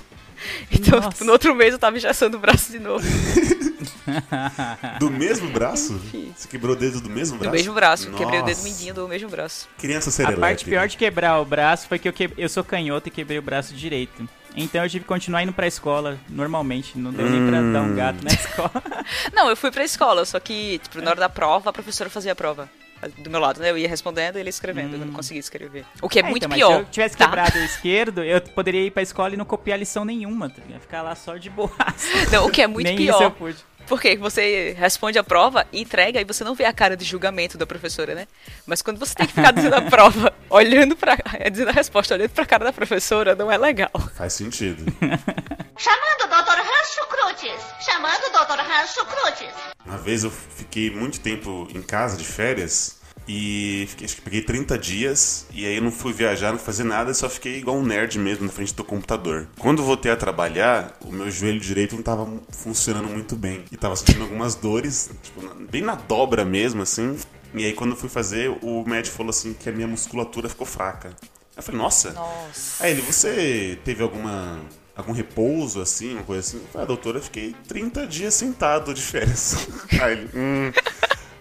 Então, Nossa. tipo, no outro mês eu tava engessando o braço de novo. Do mesmo braço? Você quebrou o dedo do mesmo Do braço? mesmo braço. Quebrei o dedo Nossa. mindinho do mesmo braço. Criança A serelepe. parte pior de quebrar o braço foi que eu, que... eu sou canhoto e quebrei o braço direito. Então eu tive que continuar indo pra escola normalmente. Não deu nem pra dar um gato na escola. Não, eu fui pra escola, só que, tipo, na hora da prova, a professora fazia a prova. Do meu lado, né? Eu ia respondendo e ele escrevendo. Eu não conseguia escrever. O que é, muito então, pior. Se eu tivesse tá? quebrado o esquerdo, eu poderia ir pra escola e não copiar lição nenhuma. Tá? ligado? Ficar lá só de boaça. Não, o que é muito Nem pior. isso eu pude. Porque você responde a prova, entrega e você não vê a cara de julgamento da professora, né? Mas quando você tem que ficar dizendo a prova, olhando pra. é, dizendo a resposta, olhando pra cara da professora, não é legal. Faz sentido. Chamando o Dr. Rancho Cruzes. Chamando o Dr. Rancho Cruzes. Uma vez eu fiquei muito tempo em casa de férias e fiquei, acho que peguei 30 dias e aí eu não fui viajar, não fazer nada, só fiquei igual um nerd mesmo na frente do computador. Quando voltei a trabalhar, o meu joelho direito não tava funcionando muito bem e tava sentindo algumas dores, tipo, bem na dobra mesmo, assim. E aí quando eu fui fazer, o médico falou assim que a minha musculatura ficou fraca. Eu falei, nossa. Nossa. Aí ele, você teve alguma algum repouso assim, uma coisa assim? Eu falei, ah, doutora, eu fiquei 30 dias sentado de férias. Aí ele, hum,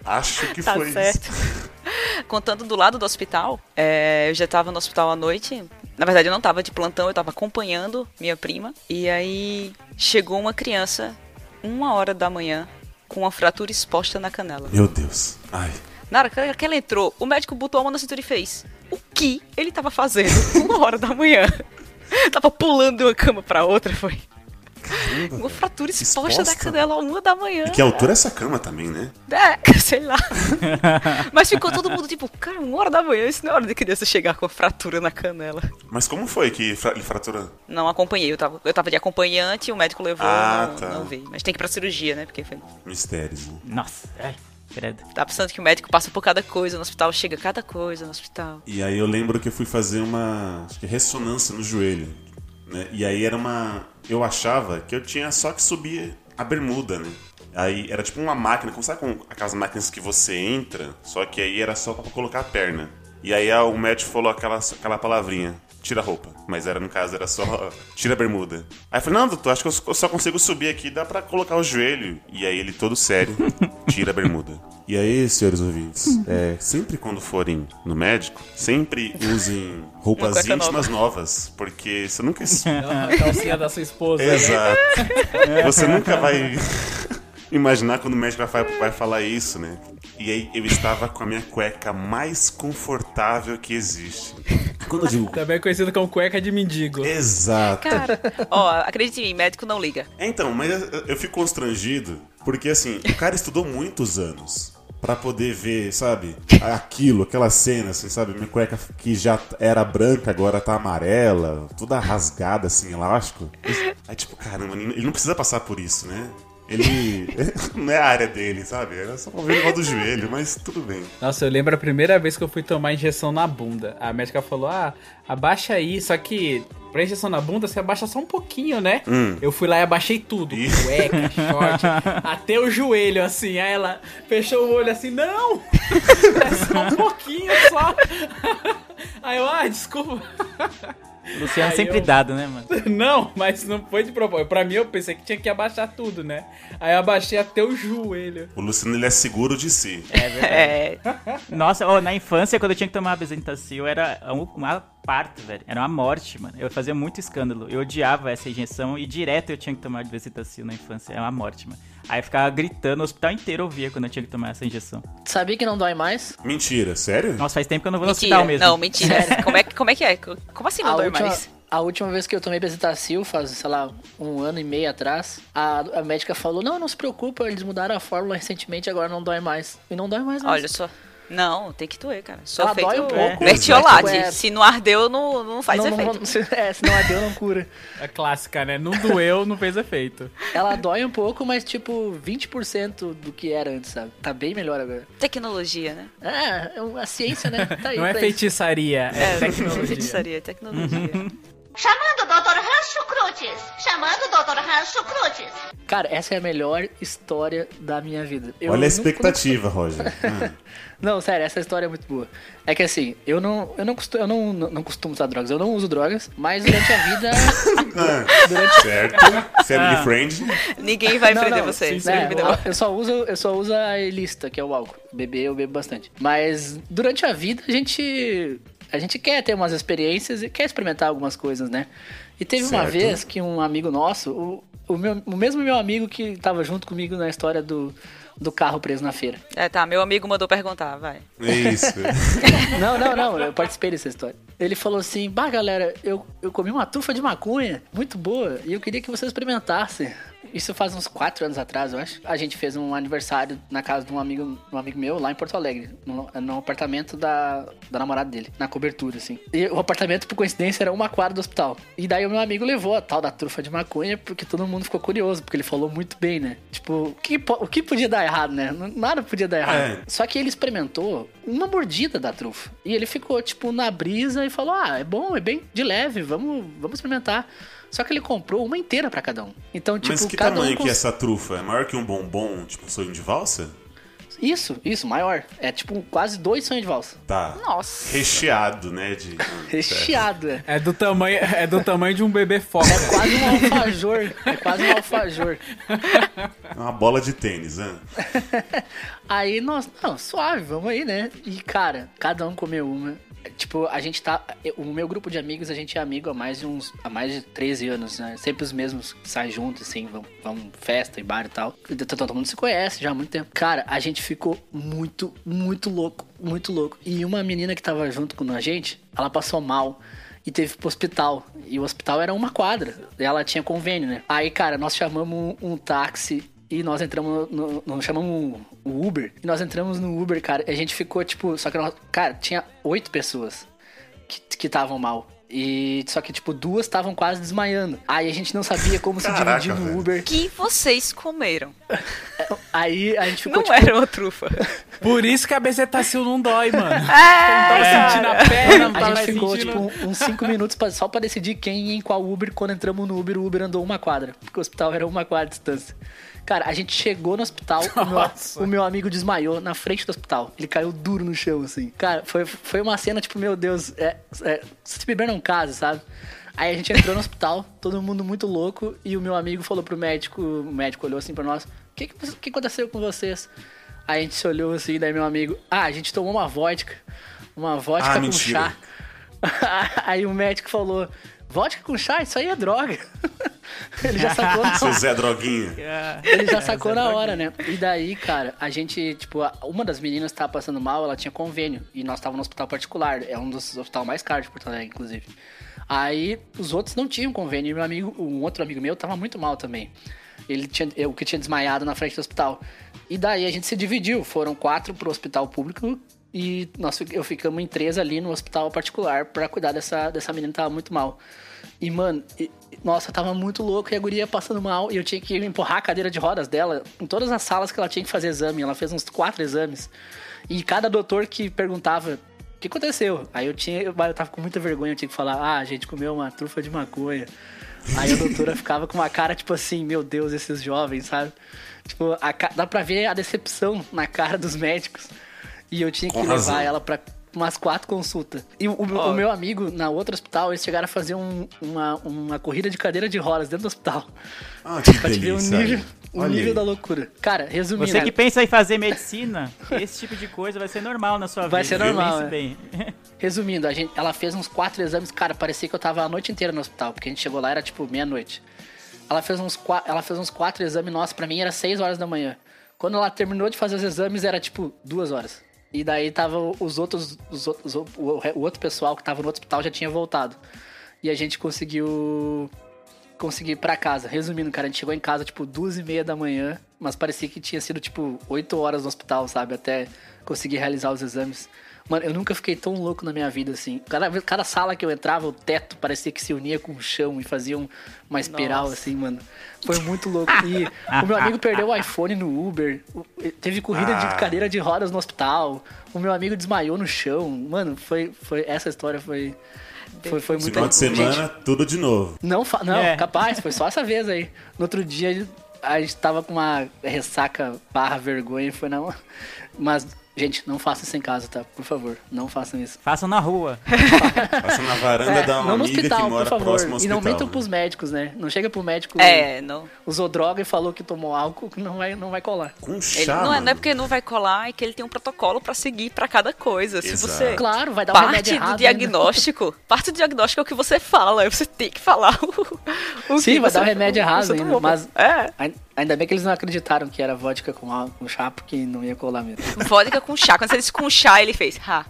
acho que Tá foi certo. isso. Contando do lado do hospital, é, eu já tava no hospital à noite. Na verdade, eu não tava de plantão, eu tava acompanhando minha prima. E aí chegou uma criança, uma hora da manhã, com uma fratura exposta na canela. Meu Deus. Ai. Na hora que ela entrou, o médico botou a mão na cintura e fez. O que ele tava fazendo uma hora da manhã? tava pulando de uma cama pra outra, foi. Caramba, Uma fratura exposta, Exposta? da canela uma da manhã. E que altura é essa cama também, né? É, sei lá. Mas ficou todo mundo tipo, cara, uma hora da manhã, isso não é hora de criança chegar com fratura na canela. Mas como foi que fra- ele fraturou? Não acompanhei, eu tava, eu tava de acompanhante, o médico levou, Ah, não, tá. não vi. Mas tem que ir pra cirurgia, né? Porque foi. Mistérios. né? Nossa, ai, credo. Tá pensando que o médico passa por cada coisa no hospital, chega cada coisa no hospital. E aí eu lembro que eu fui fazer uma acho que ressonância no joelho. Né? E aí era uma. Eu achava que eu tinha só que subir a bermuda, né? Aí era tipo uma máquina, como sabe com aquelas máquinas que você entra, só que aí era só pra colocar a perna. E aí o médico falou aquela, aquela palavrinha, tira a roupa. Mas era, no caso, era só tira a bermuda. Aí eu falei, não, doutor, acho que eu só consigo subir aqui, dá pra colocar o joelho. E aí ele todo sério, tira a bermuda. E aí, senhores ouvintes, é, sempre quando forem no médico, sempre usem roupas cueca nova. íntimas novas, porque você nunca... A calcinha da sua esposa. né? Exato. Você nunca vai imaginar quando o médico vai, vai falar isso, né? E aí eu estava com a minha cueca mais confortável que existe. Quando eu digo Também conhecido como cueca de mendigo. exato. Cara, ó, acredite em mim, médico não liga. É, Então, mas eu, eu fico constrangido porque assim, o cara estudou muitos anos pra poder ver, sabe, aquilo, aquela cena, assim, sabe, minha cueca que já era branca agora tá amarela, toda rasgada assim, elástico. Aí tipo, caramba, ele não precisa passar por isso, né? Ele não é a área dele, sabe? Era só pra ver o do joelho, mas tudo bem. Nossa, eu lembro a primeira vez que eu fui tomar injeção na bunda. A médica falou: ah, abaixa aí, só que pra injeção na bunda você abaixa só um pouquinho, né? Eu fui lá e abaixei tudo: cueca, short, até o joelho, assim. Aí ela fechou o olho assim: não! É só um pouquinho só. Aí eu, ah, desculpa. Luciano Aí sempre eu- dado, né, mano? Não, mas não foi de propósito. Pra mim, eu pensei que tinha que abaixar tudo, né? Aí eu abaixei até o joelho. O Luciano ele é seguro de si. É, Nossa, ó, na infância, quando eu tinha que tomar Bezetacil, era um- uma parto, velho. Era uma morte, mano. Eu fazia muito escândalo. Eu odiava essa injeção e direto eu tinha que tomar Bezetacil na infância. Era uma morte, mano. Aí eu ficava gritando, o hospital inteiro ouvia quando eu tinha que tomar essa injeção. Sabia que não dói mais? Mentira, sério? Nossa, faz tempo que eu não vou no mentira. hospital mesmo. Não, mentira. Como é, que- como é que é? Como assim não a dói última, mais? A última vez que eu tomei Bezetacil, faz, sei lá, um ano e meio atrás, a, a médica falou, não, não se preocupa, eles mudaram a fórmula recentemente, agora não dói mais. E não dói mais mesmo. Olha só. Não, tem que doer, cara. Sou Ela feito dói um pouco. Mertiolate. Tipo, é- Se não ardeu, não, não faz não, efeito. não- se, é, se não ardeu, não cura. A clássica, né? Não doeu, não fez efeito. Ela dói um pouco, mas tipo 20% do que era antes, sabe? Tá bem melhor agora. Tecnologia, né? É, é a ciência, né? Tá aí Não é pra isso. feitiçaria, é tecnologia. Feitiçaria, tecnologia. Chamando o Dr. Rancho Cruzes. Chamando o Dr. Rancho Cruzes. Cara, essa é a melhor história da minha vida. Eu Olha a expectativa, Roger. Ah. Não, sério, essa história é muito boa. É que assim, eu não, eu não, costumo, eu não, não, não costumo usar drogas, eu não uso drogas, mas durante a vida. durante certo. Family friend. Ninguém vai Não, prender não, você. sim, né, eu só uso eu só uso a ilícita, que é o álcool. Beber eu bebo bastante. Mas durante a vida a gente a gente quer ter umas experiências e quer experimentar algumas coisas, né? E teve uma Certo. vez que um amigo nosso, o, o, meu, o mesmo meu amigo que tava junto comigo na história do, do carro preso na feira. É, tá, meu amigo mandou perguntar, vai. Isso. Não, não, não, eu participei dessa história. Ele falou assim: Bah, galera, eu, eu comi uma trufa de maconha, muito boa, e eu queria que vocês experimentassem. Isso faz uns quatro anos atrás, eu acho. A gente fez um aniversário na casa de um amigo, um amigo meu lá em Porto Alegre, no, no apartamento da, da namorada dele, na cobertura, assim. E o apartamento, por coincidência, era uma quadra do hospital. E daí o meu amigo levou a tal da trufa de maconha, porque todo mundo ficou curioso, porque ele falou muito bem, né? Tipo, o que, o que podia dar errado, né? Nada podia dar errado. É. Só que ele experimentou uma mordida da trufa. E ele ficou, tipo, na brisa e falou: Ah, é bom, é bem de leve, vamos, vamos experimentar. Só que ele comprou uma inteira pra cada um. Então, tipo, Mas que tamanho um. que é cons- essa trufa? É maior que um bombom, tipo um sonho de valsa? Isso, isso, maior. É tipo quase dois sonhos de valsa. Tá. Nossa. Recheado, né? De... Recheado, é. É do tamanho, é do tamanho de um bebê foca. É quase um alfajor. É quase um alfajor. É uma bola de tênis, né? Aí nós, não, suave, vamos aí, né? E cara, cada um comeu uma. Tipo, a gente tá. O meu grupo de amigos, a gente é amigo há mais de uns. há mais de 13 anos, né? Sempre os mesmos que saem juntos, assim, vão, vão festa e bar e tal. Então, Todo mundo se conhece já há muito tempo. Cara, a gente ficou muito, muito louco, muito louco. E uma menina que tava junto com a gente, ela passou mal e teve pro hospital. E o hospital era uma quadra. Ela tinha convênio, né? Aí, cara, nós chamamos um, táxi e nós entramos no, chamamos o Uber. E nós entramos no Uber, cara. E a gente ficou, tipo, só que nós, cara, tinha oito pessoas que estavam mal. E só que, tipo, duas estavam quase desmaiando. Aí a gente não sabia como se Caraca, dividir no. Uber. que vocês comeram? Aí a gente ficou, Não tipo, era uma trufa. Por isso que a bezetacil não dói, mano. É, não tava sentindo a perna, não A gente ficou, sentindo... tipo, uns 5 minutos pra- só pra decidir quem ia em qual Uber. Quando entramos no Uber, o Uber andou uma quadra. Porque o hospital era uma quadra de distância. Cara, a gente chegou no hospital, o meu, o meu amigo desmaiou na frente do hospital. Ele caiu duro no chão, assim. Cara, foi, foi uma cena, tipo, meu Deus, é, é, se beber não casa, sabe? Aí a gente entrou no hospital, todo mundo muito louco, e o meu amigo falou pro médico, o médico olhou assim pra nós, o que, que, que aconteceu com vocês? Aí a gente se olhou assim, daí meu amigo, ah, a gente tomou uma vodka, uma vodka Ah, com mentira. chá. Aí o médico falou: vodka com chá, isso aí é droga. Ele já sacou na Seu Zé Droguinha. Ele já sacou na hora, né? E daí, cara, a gente, tipo, uma das meninas tava passando mal, ela tinha convênio. E nós tava no hospital particular. É um dos hospitais mais caros de Porto Alegre, inclusive. Aí os outros não tinham convênio. E meu amigo, um outro amigo meu, tava muito mal também. Ele tinha, eu que tinha desmaiado na frente do hospital. E daí a gente se dividiu. Foram quatro pro hospital público e nós, eu ficamos em três ali no hospital particular pra cuidar dessa, dessa menina que tava muito mal. E, mano, e- nossa, tava muito louco e a guria passando mal. E eu tinha que empurrar a cadeira de rodas dela em todas as salas que ela tinha que fazer exame. Ela fez uns quatro exames. E cada doutor que perguntava. O que aconteceu? Aí eu tinha. Eu tava com muita vergonha, eu tinha que falar, ah, a gente comeu uma trufa de maconha. Aí a doutora ficava com uma cara, tipo assim, meu Deus, esses jovens, sabe? Tipo, a dá pra ver a decepção na cara dos médicos. E eu tinha que Com levar razão. ela pra umas quatro consultas. E o, o- o meu amigo, na outra hospital, eles chegaram a fazer um- uma, uma corrida de cadeira de rodas dentro do hospital. Ah, que Pra te ver o nível, o nível da loucura. Cara, resumindo. Você que pensa em fazer medicina, esse tipo de coisa vai ser normal na sua Vai vida. ser normal, é. bem. Resumindo, a gente, ela fez uns quatro exames, cara, parecia que eu tava a noite inteira no hospital, porque a gente chegou lá, era tipo meia-noite. Ela fez uns ela fez uns quatro exames, nossa, pra mim era seis horas da manhã. Quando ela terminou de fazer os exames, era tipo duas horas. E daí tava os outros, os outros o, o outro pessoal que tava no hospital já tinha voltado. E a gente conseguiu conseguir ir pra casa. Resumindo, cara, a gente chegou em casa tipo duas e meia da manhã, mas parecia que tinha sido tipo oito horas no hospital, sabe? Até conseguir realizar os exames. Mano, eu nunca fiquei tão louco na minha vida assim. Cada, vez- cada sala que eu entrava, o teto parecia que se unia com o chão e fazia um- uma espiral assim, mano. Foi muito louco. E o meu amigo perdeu o iPhone no Uber. Teve corrida Ah. de cadeira de rodas no hospital. O meu amigo desmaiou no chão. Mano, foi, foi essa história foi foi, foi muito Final de Gente, semana, tudo de novo. não, não É. capaz, foi só essa vez aí. No outro dia a gente tava com uma ressaca barra vergonha e foi na. Mas, gente, não façam isso em casa, tá? Por favor, não façam isso. Façam na rua. Passa na varanda É, da uma não no amiga hospital, que por mora favor. próximo ao E hospital. não mentam né? pros médicos, né? Não chega pro médico, É, não. usou droga e falou que tomou álcool, que não vai, não vai colar. Com Ele, chá, não, é, não é porque não vai colar, é que ele tem um protocolo pra seguir pra cada coisa. Se Exato. você. Claro, vai dar um Parte remédio errado. do ainda. diagnóstico, parte do diagnóstico é o que você fala, você tem que falar o, o Sim, que vai você- dar um remédio o que errado ainda, mas- É, Ainda bem que eles não acreditaram que era vodka com, álcool, com chá, porque não ia colar mesmo. vodka com chá. Quando você disse com chá, ele fez. Ha.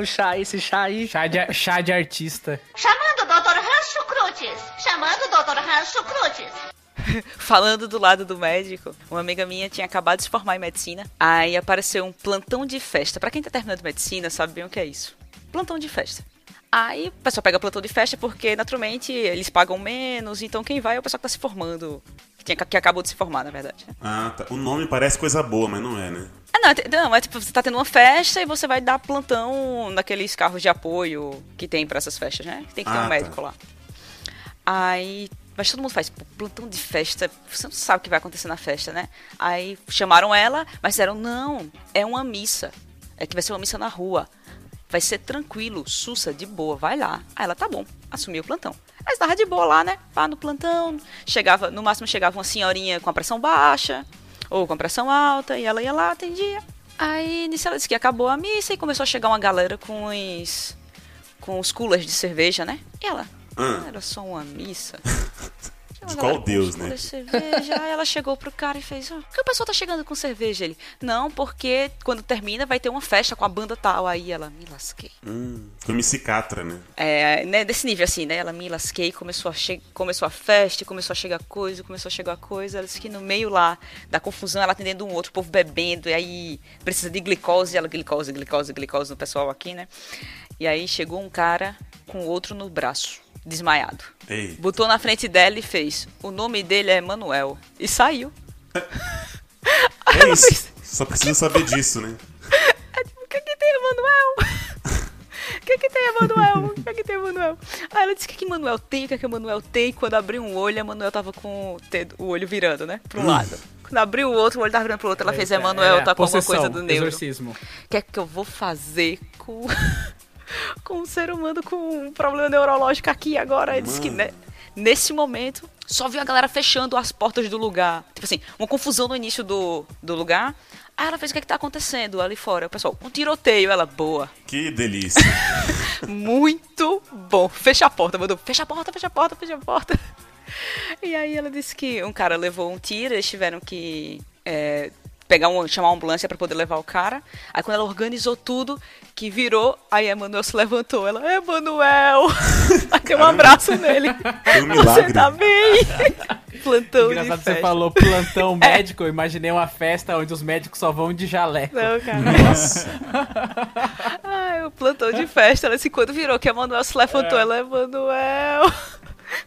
o chá, esse chá aí. Chá de, chá de artista. Chamando o Dr. Rancho Crutes. Chamando o Dr. Rancho Crutes. Falando do lado do médico, uma amiga minha tinha acabado de se formar em medicina. Aí apareceu um plantão de festa. Pra quem tá terminando medicina, sabe bem o que é isso. Plantão de festa. Aí o pessoal pega plantão de festa porque, naturalmente, eles pagam menos. Então quem vai é o pessoal que tá se formando. Que, tinha- que acabou de se formar, na verdade. Ah, tá. O nome parece coisa boa, mas não é, né? Ah, não, é não, é tipo, você tá tendo uma festa e você vai dar plantão naqueles carros de apoio que tem pra essas festas, né? Tem que ter Ah, um tá. médico lá. Aí. Mas todo mundo faz, plantão de festa, você não sabe o que vai acontecer na festa, né? Aí chamaram ela, mas disseram, não, é uma missa. É que vai ser uma missa na rua. Vai ser tranquilo, sussa, de boa, vai lá. Aí ela, tá bom, assumiu o plantão. Aí estava de boa lá, né? Lá no plantão, chegava, no máximo chegava uma senhorinha com a pressão baixa, ou com a pressão alta, e ela ia lá, atendia. Aí nisso ela disse que acabou a missa e começou a chegar uma galera com os. com os coolers de cerveja, né? E ela. "Ah, era só uma missa. De qual deus, né? cerveja. Aí ela chegou pro cara e fez: "Ah, Por que o pessoal tá chegando com cerveja? Ele: Não, porque quando termina vai ter uma festa com a banda tal. Aí ela: Me lasquei. Hum, foi Catra, né? É, né, desse nível assim, né? Ela me lasquei, começou a, começou a festa, começou a chegar coisa, começou a chegar coisa. Ela disse que no meio lá da confusão, ela atendendo um outro, o povo bebendo, e aí precisa de glicose, ela glicose, glicose, glicose no pessoal aqui, né? E aí chegou um cara com o outro no braço, desmaiado. Ei, Botou na frente dela e fez: O nome dele é Manuel. E saiu. é isso. Só precisa saber disso, né? O que que tem, Emanuel? O que que tem, Emanuel? O que que tem, Emanuel? Aí ela disse: O que que Emanuel tem? O que que Emanuel tem? Quando abriu um olho, Emanuel tava com o olho virando, né? Pro lado. Quando abriu o outro, o olho tava virando pro outro. Ela fez: Emanuel, É, tá com alguma coisa do neuro. Exorcismo. O que é que eu vou fazer com, com um ser humano com um problema neurológico aqui agora? Ele disse que né, nesse momento só viu a galera fechando as portas do lugar. Tipo assim, uma confusão no início do, do lugar. Aí ela fez o que, é que tá acontecendo ali fora. O pessoal, um tiroteio. Ela, boa. Que delícia. Muito bom. Fecha a porta, mandou. Fecha a porta, fecha a porta, fecha a porta. E aí ela disse que um cara levou um tiro, eles tiveram que é, pegar um, chamar uma ambulância pra poder levar o cara. Aí quando ela organizou tudo, que virou, aí a Emanuel se levantou. Ela, Emanuel! Aí deu um abraço nele. Um Você tá bem? Plantão de Engraçado, você festa. falou plantão médico, eu imaginei uma festa onde os médicos só vão de jaleco. Não, cara. Nossa. Ai, o plantão de festa. Ela disse, quando virou que a Emanuel se levantou, ela, Emanuel...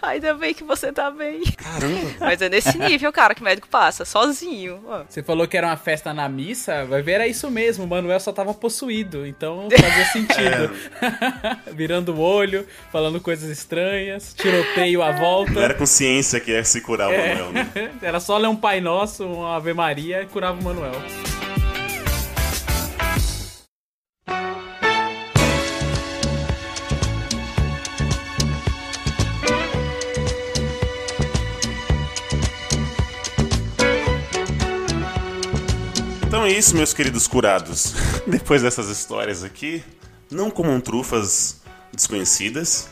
Ainda bem que você tá bem. Caramba. Mas é nesse nível, cara, que o médico passa, sozinho. ó. Você falou que era uma festa na missa, vai ver, era isso mesmo, o Manuel só tava possuído, então fazia sentido. Virando o olho, falando coisas estranhas, tiroteio à Não volta. era consciência que ia se curar o Manuel, né? Era só ler um Pai Nosso, uma Ave Maria e curava o Manuel. Isso, meus queridos curados. Depois dessas histórias aqui, não comam trufas desconhecidas.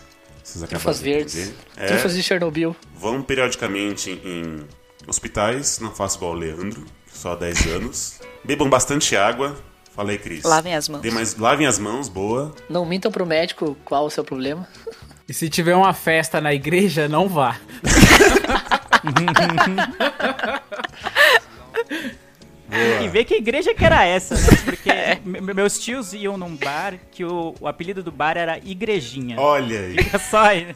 Trufas de verdes. É, Trufas de Chernobyl. Vão periodicamente em hospitais, não façam igual o Leandro, só há 10 anos. Bebam bastante água. Falei, Cris. Lavem as mãos. Dê mais, lavem as mãos, boa. Não mintam pro médico qual o seu problema. E se tiver uma festa na igreja, não vá. E ver que igreja que era essa, né? Porque me- meus tios iam num bar que o, o apelido do bar era Igrejinha. Olha aí. Fica só aí, né?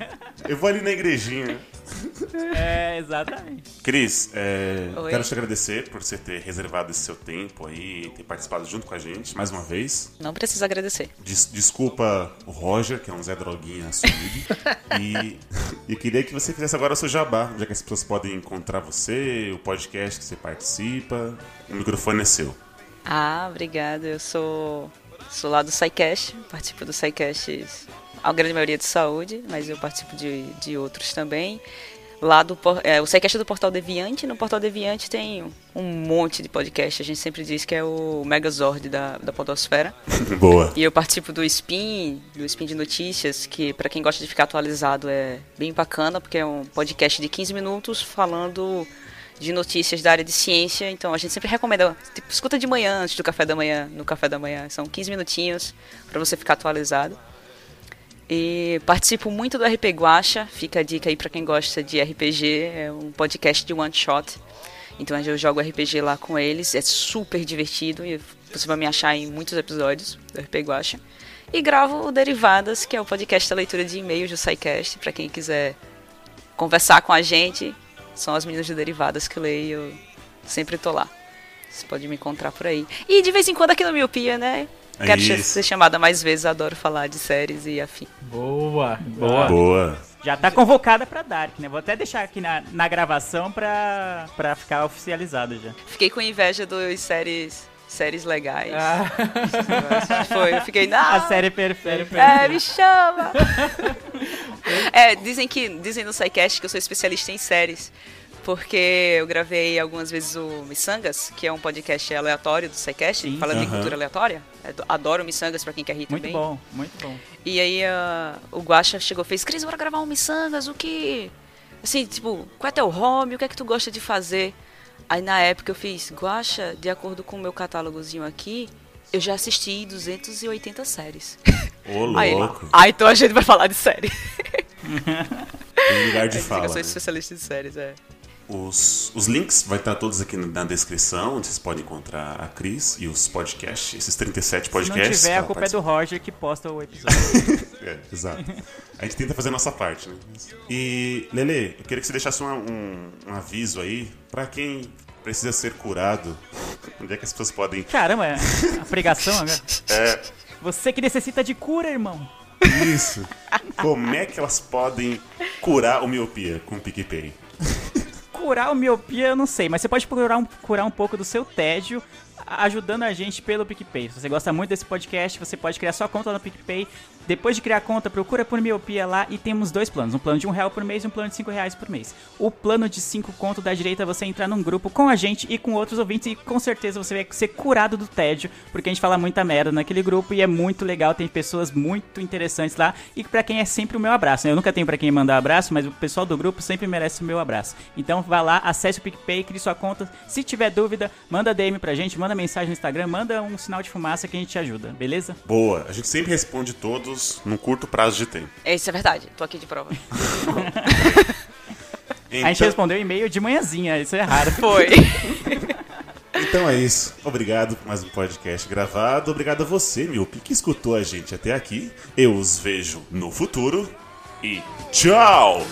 Eu vou ali na igrejinha. É, exatamente. Cris, é, quero te agradecer por você ter reservado esse seu tempo aí, ter participado junto com a gente mais uma vez. Não precisa agradecer. Des- desculpa o Roger, que é um Zé Droguinha assumido. e, e queria que você fizesse agora o seu jabá, já que as pessoas podem encontrar você, o podcast que você participa. O microfone é seu. Ah, obrigada. Eu sou, sou lá do SciCast, participo do SciCast, a grande maioria de saúde, mas eu participo de, de outros também. Lá do é, o é do Portal Deviante, no Portal Deviante tem um monte de podcast, a gente sempre diz que é o Megazord da, da podosfera. Boa. E eu participo do Spin, do Spin de Notícias, que pra quem gosta de ficar atualizado é bem bacana, porque é um podcast de 15 minutos falando de notícias da área de ciência. Então a gente sempre recomenda, tipo, escuta de manhã, antes do café da manhã, no café da manhã. São 15 minutinhos pra você ficar atualizado. E participo muito do RP Guacha, fica a dica aí pra quem gosta de RPG, é um podcast de one shot. Então eu jogo RPG lá com eles, é super divertido e você vai me achar em muitos episódios do RP Guacha. E gravo o Derivadas, que é o podcast da leitura de e-mails do SciCast, pra quem quiser conversar com a gente. São as meninas de Derivadas que eu leio eu sempre tô lá. Você pode me encontrar por aí. E de vez em quando aqui no Miopia, né? É Quero isso. ser chamada mais vezes, adoro falar de séries e afim. Boa, boa. Boa. Já tá convocada pra Dark, né? Vou até deixar aqui na, na gravação pra, pra ficar oficializado já. Fiquei com inveja dos séries, séries legais. Ah, Foi, eu fiquei, não, A série perfeita. é, me chama. é, dizem que, dizem no SciCast que eu sou especialista em séries. Porque eu gravei algumas vezes o Missangas, que é um podcast aleatório do SciCast, que fala de Aham. cultura aleatória. Eu Adoro Missangas pra quem quer rir Muito também. bom, muito bom. E aí ah, o Guaxa chegou e fez, Cris, bora gravar um Missangas, o que... Assim, tipo, qual é teu hobby? O que é que tu gosta de fazer? Aí na época eu fiz, Guaxa, de acordo com o meu catálogozinho aqui, eu já assisti 280 séries. Ô, Aí louco. ah, então a gente vai falar de série. Tem lugar de Aí fala. eu sou né? especialista em séries, é. Os, os links vai estar todos aqui na descrição, onde vocês podem encontrar a Cris e os podcasts, esses 37 Se não podcasts. tiver, a culpa é do. Roger que posta o episódio. É, exato. A gente tenta fazer a nossa parte, né? E, Lele, eu queria que você deixasse um, um, um aviso aí pra quem precisa ser curado. Onde é que as pessoas podem. Caramba, é a pregação agora. É, Você que necessita de cura, irmão. isso. Como é que elas podem curar o miopia com o PicPay? Curar o miopia, eu não sei, mas você pode curar um, curar um pouco do seu tédio ajudando a gente pelo PicPay. Se você gosta muito desse podcast, você pode criar sua conta no PicPay. Depois de criar a conta, procura por miopia lá e temos dois planos. Um plano de um real por mês e um plano de cinco reais por mês. O plano de cinco conto da direita é você entrar num grupo com a gente e com outros ouvintes e com certeza você vai ser curado do tédio, porque a gente fala muita merda naquele grupo e é muito legal, tem pessoas muito interessantes lá e pra quem é sempre o meu abraço. né? Eu nunca tenho pra quem mandar abraço, mas o pessoal do grupo sempre merece o meu abraço. Então vá lá, acesse o PicPay, crie sua conta. Se tiver dúvida, manda DM pra gente, manda mensagem no Instagram, manda um sinal de fumaça que a gente te ajuda, beleza? Boa, a gente sempre responde todos num curto prazo de tempo. Isso é verdade, tô aqui de prova. Então, A gente respondeu e-mail de manhãzinha, isso é raro. Foi. então é isso. Obrigado por mais um podcast gravado. Obrigado a você, Miopi, que escutou a gente até aqui. Eu os vejo no futuro. E tchau!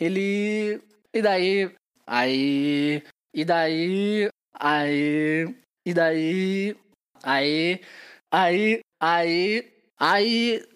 Ele. E daí? Aí. E daí? Aí. E daí? Aí. Aí. Aí. Aí.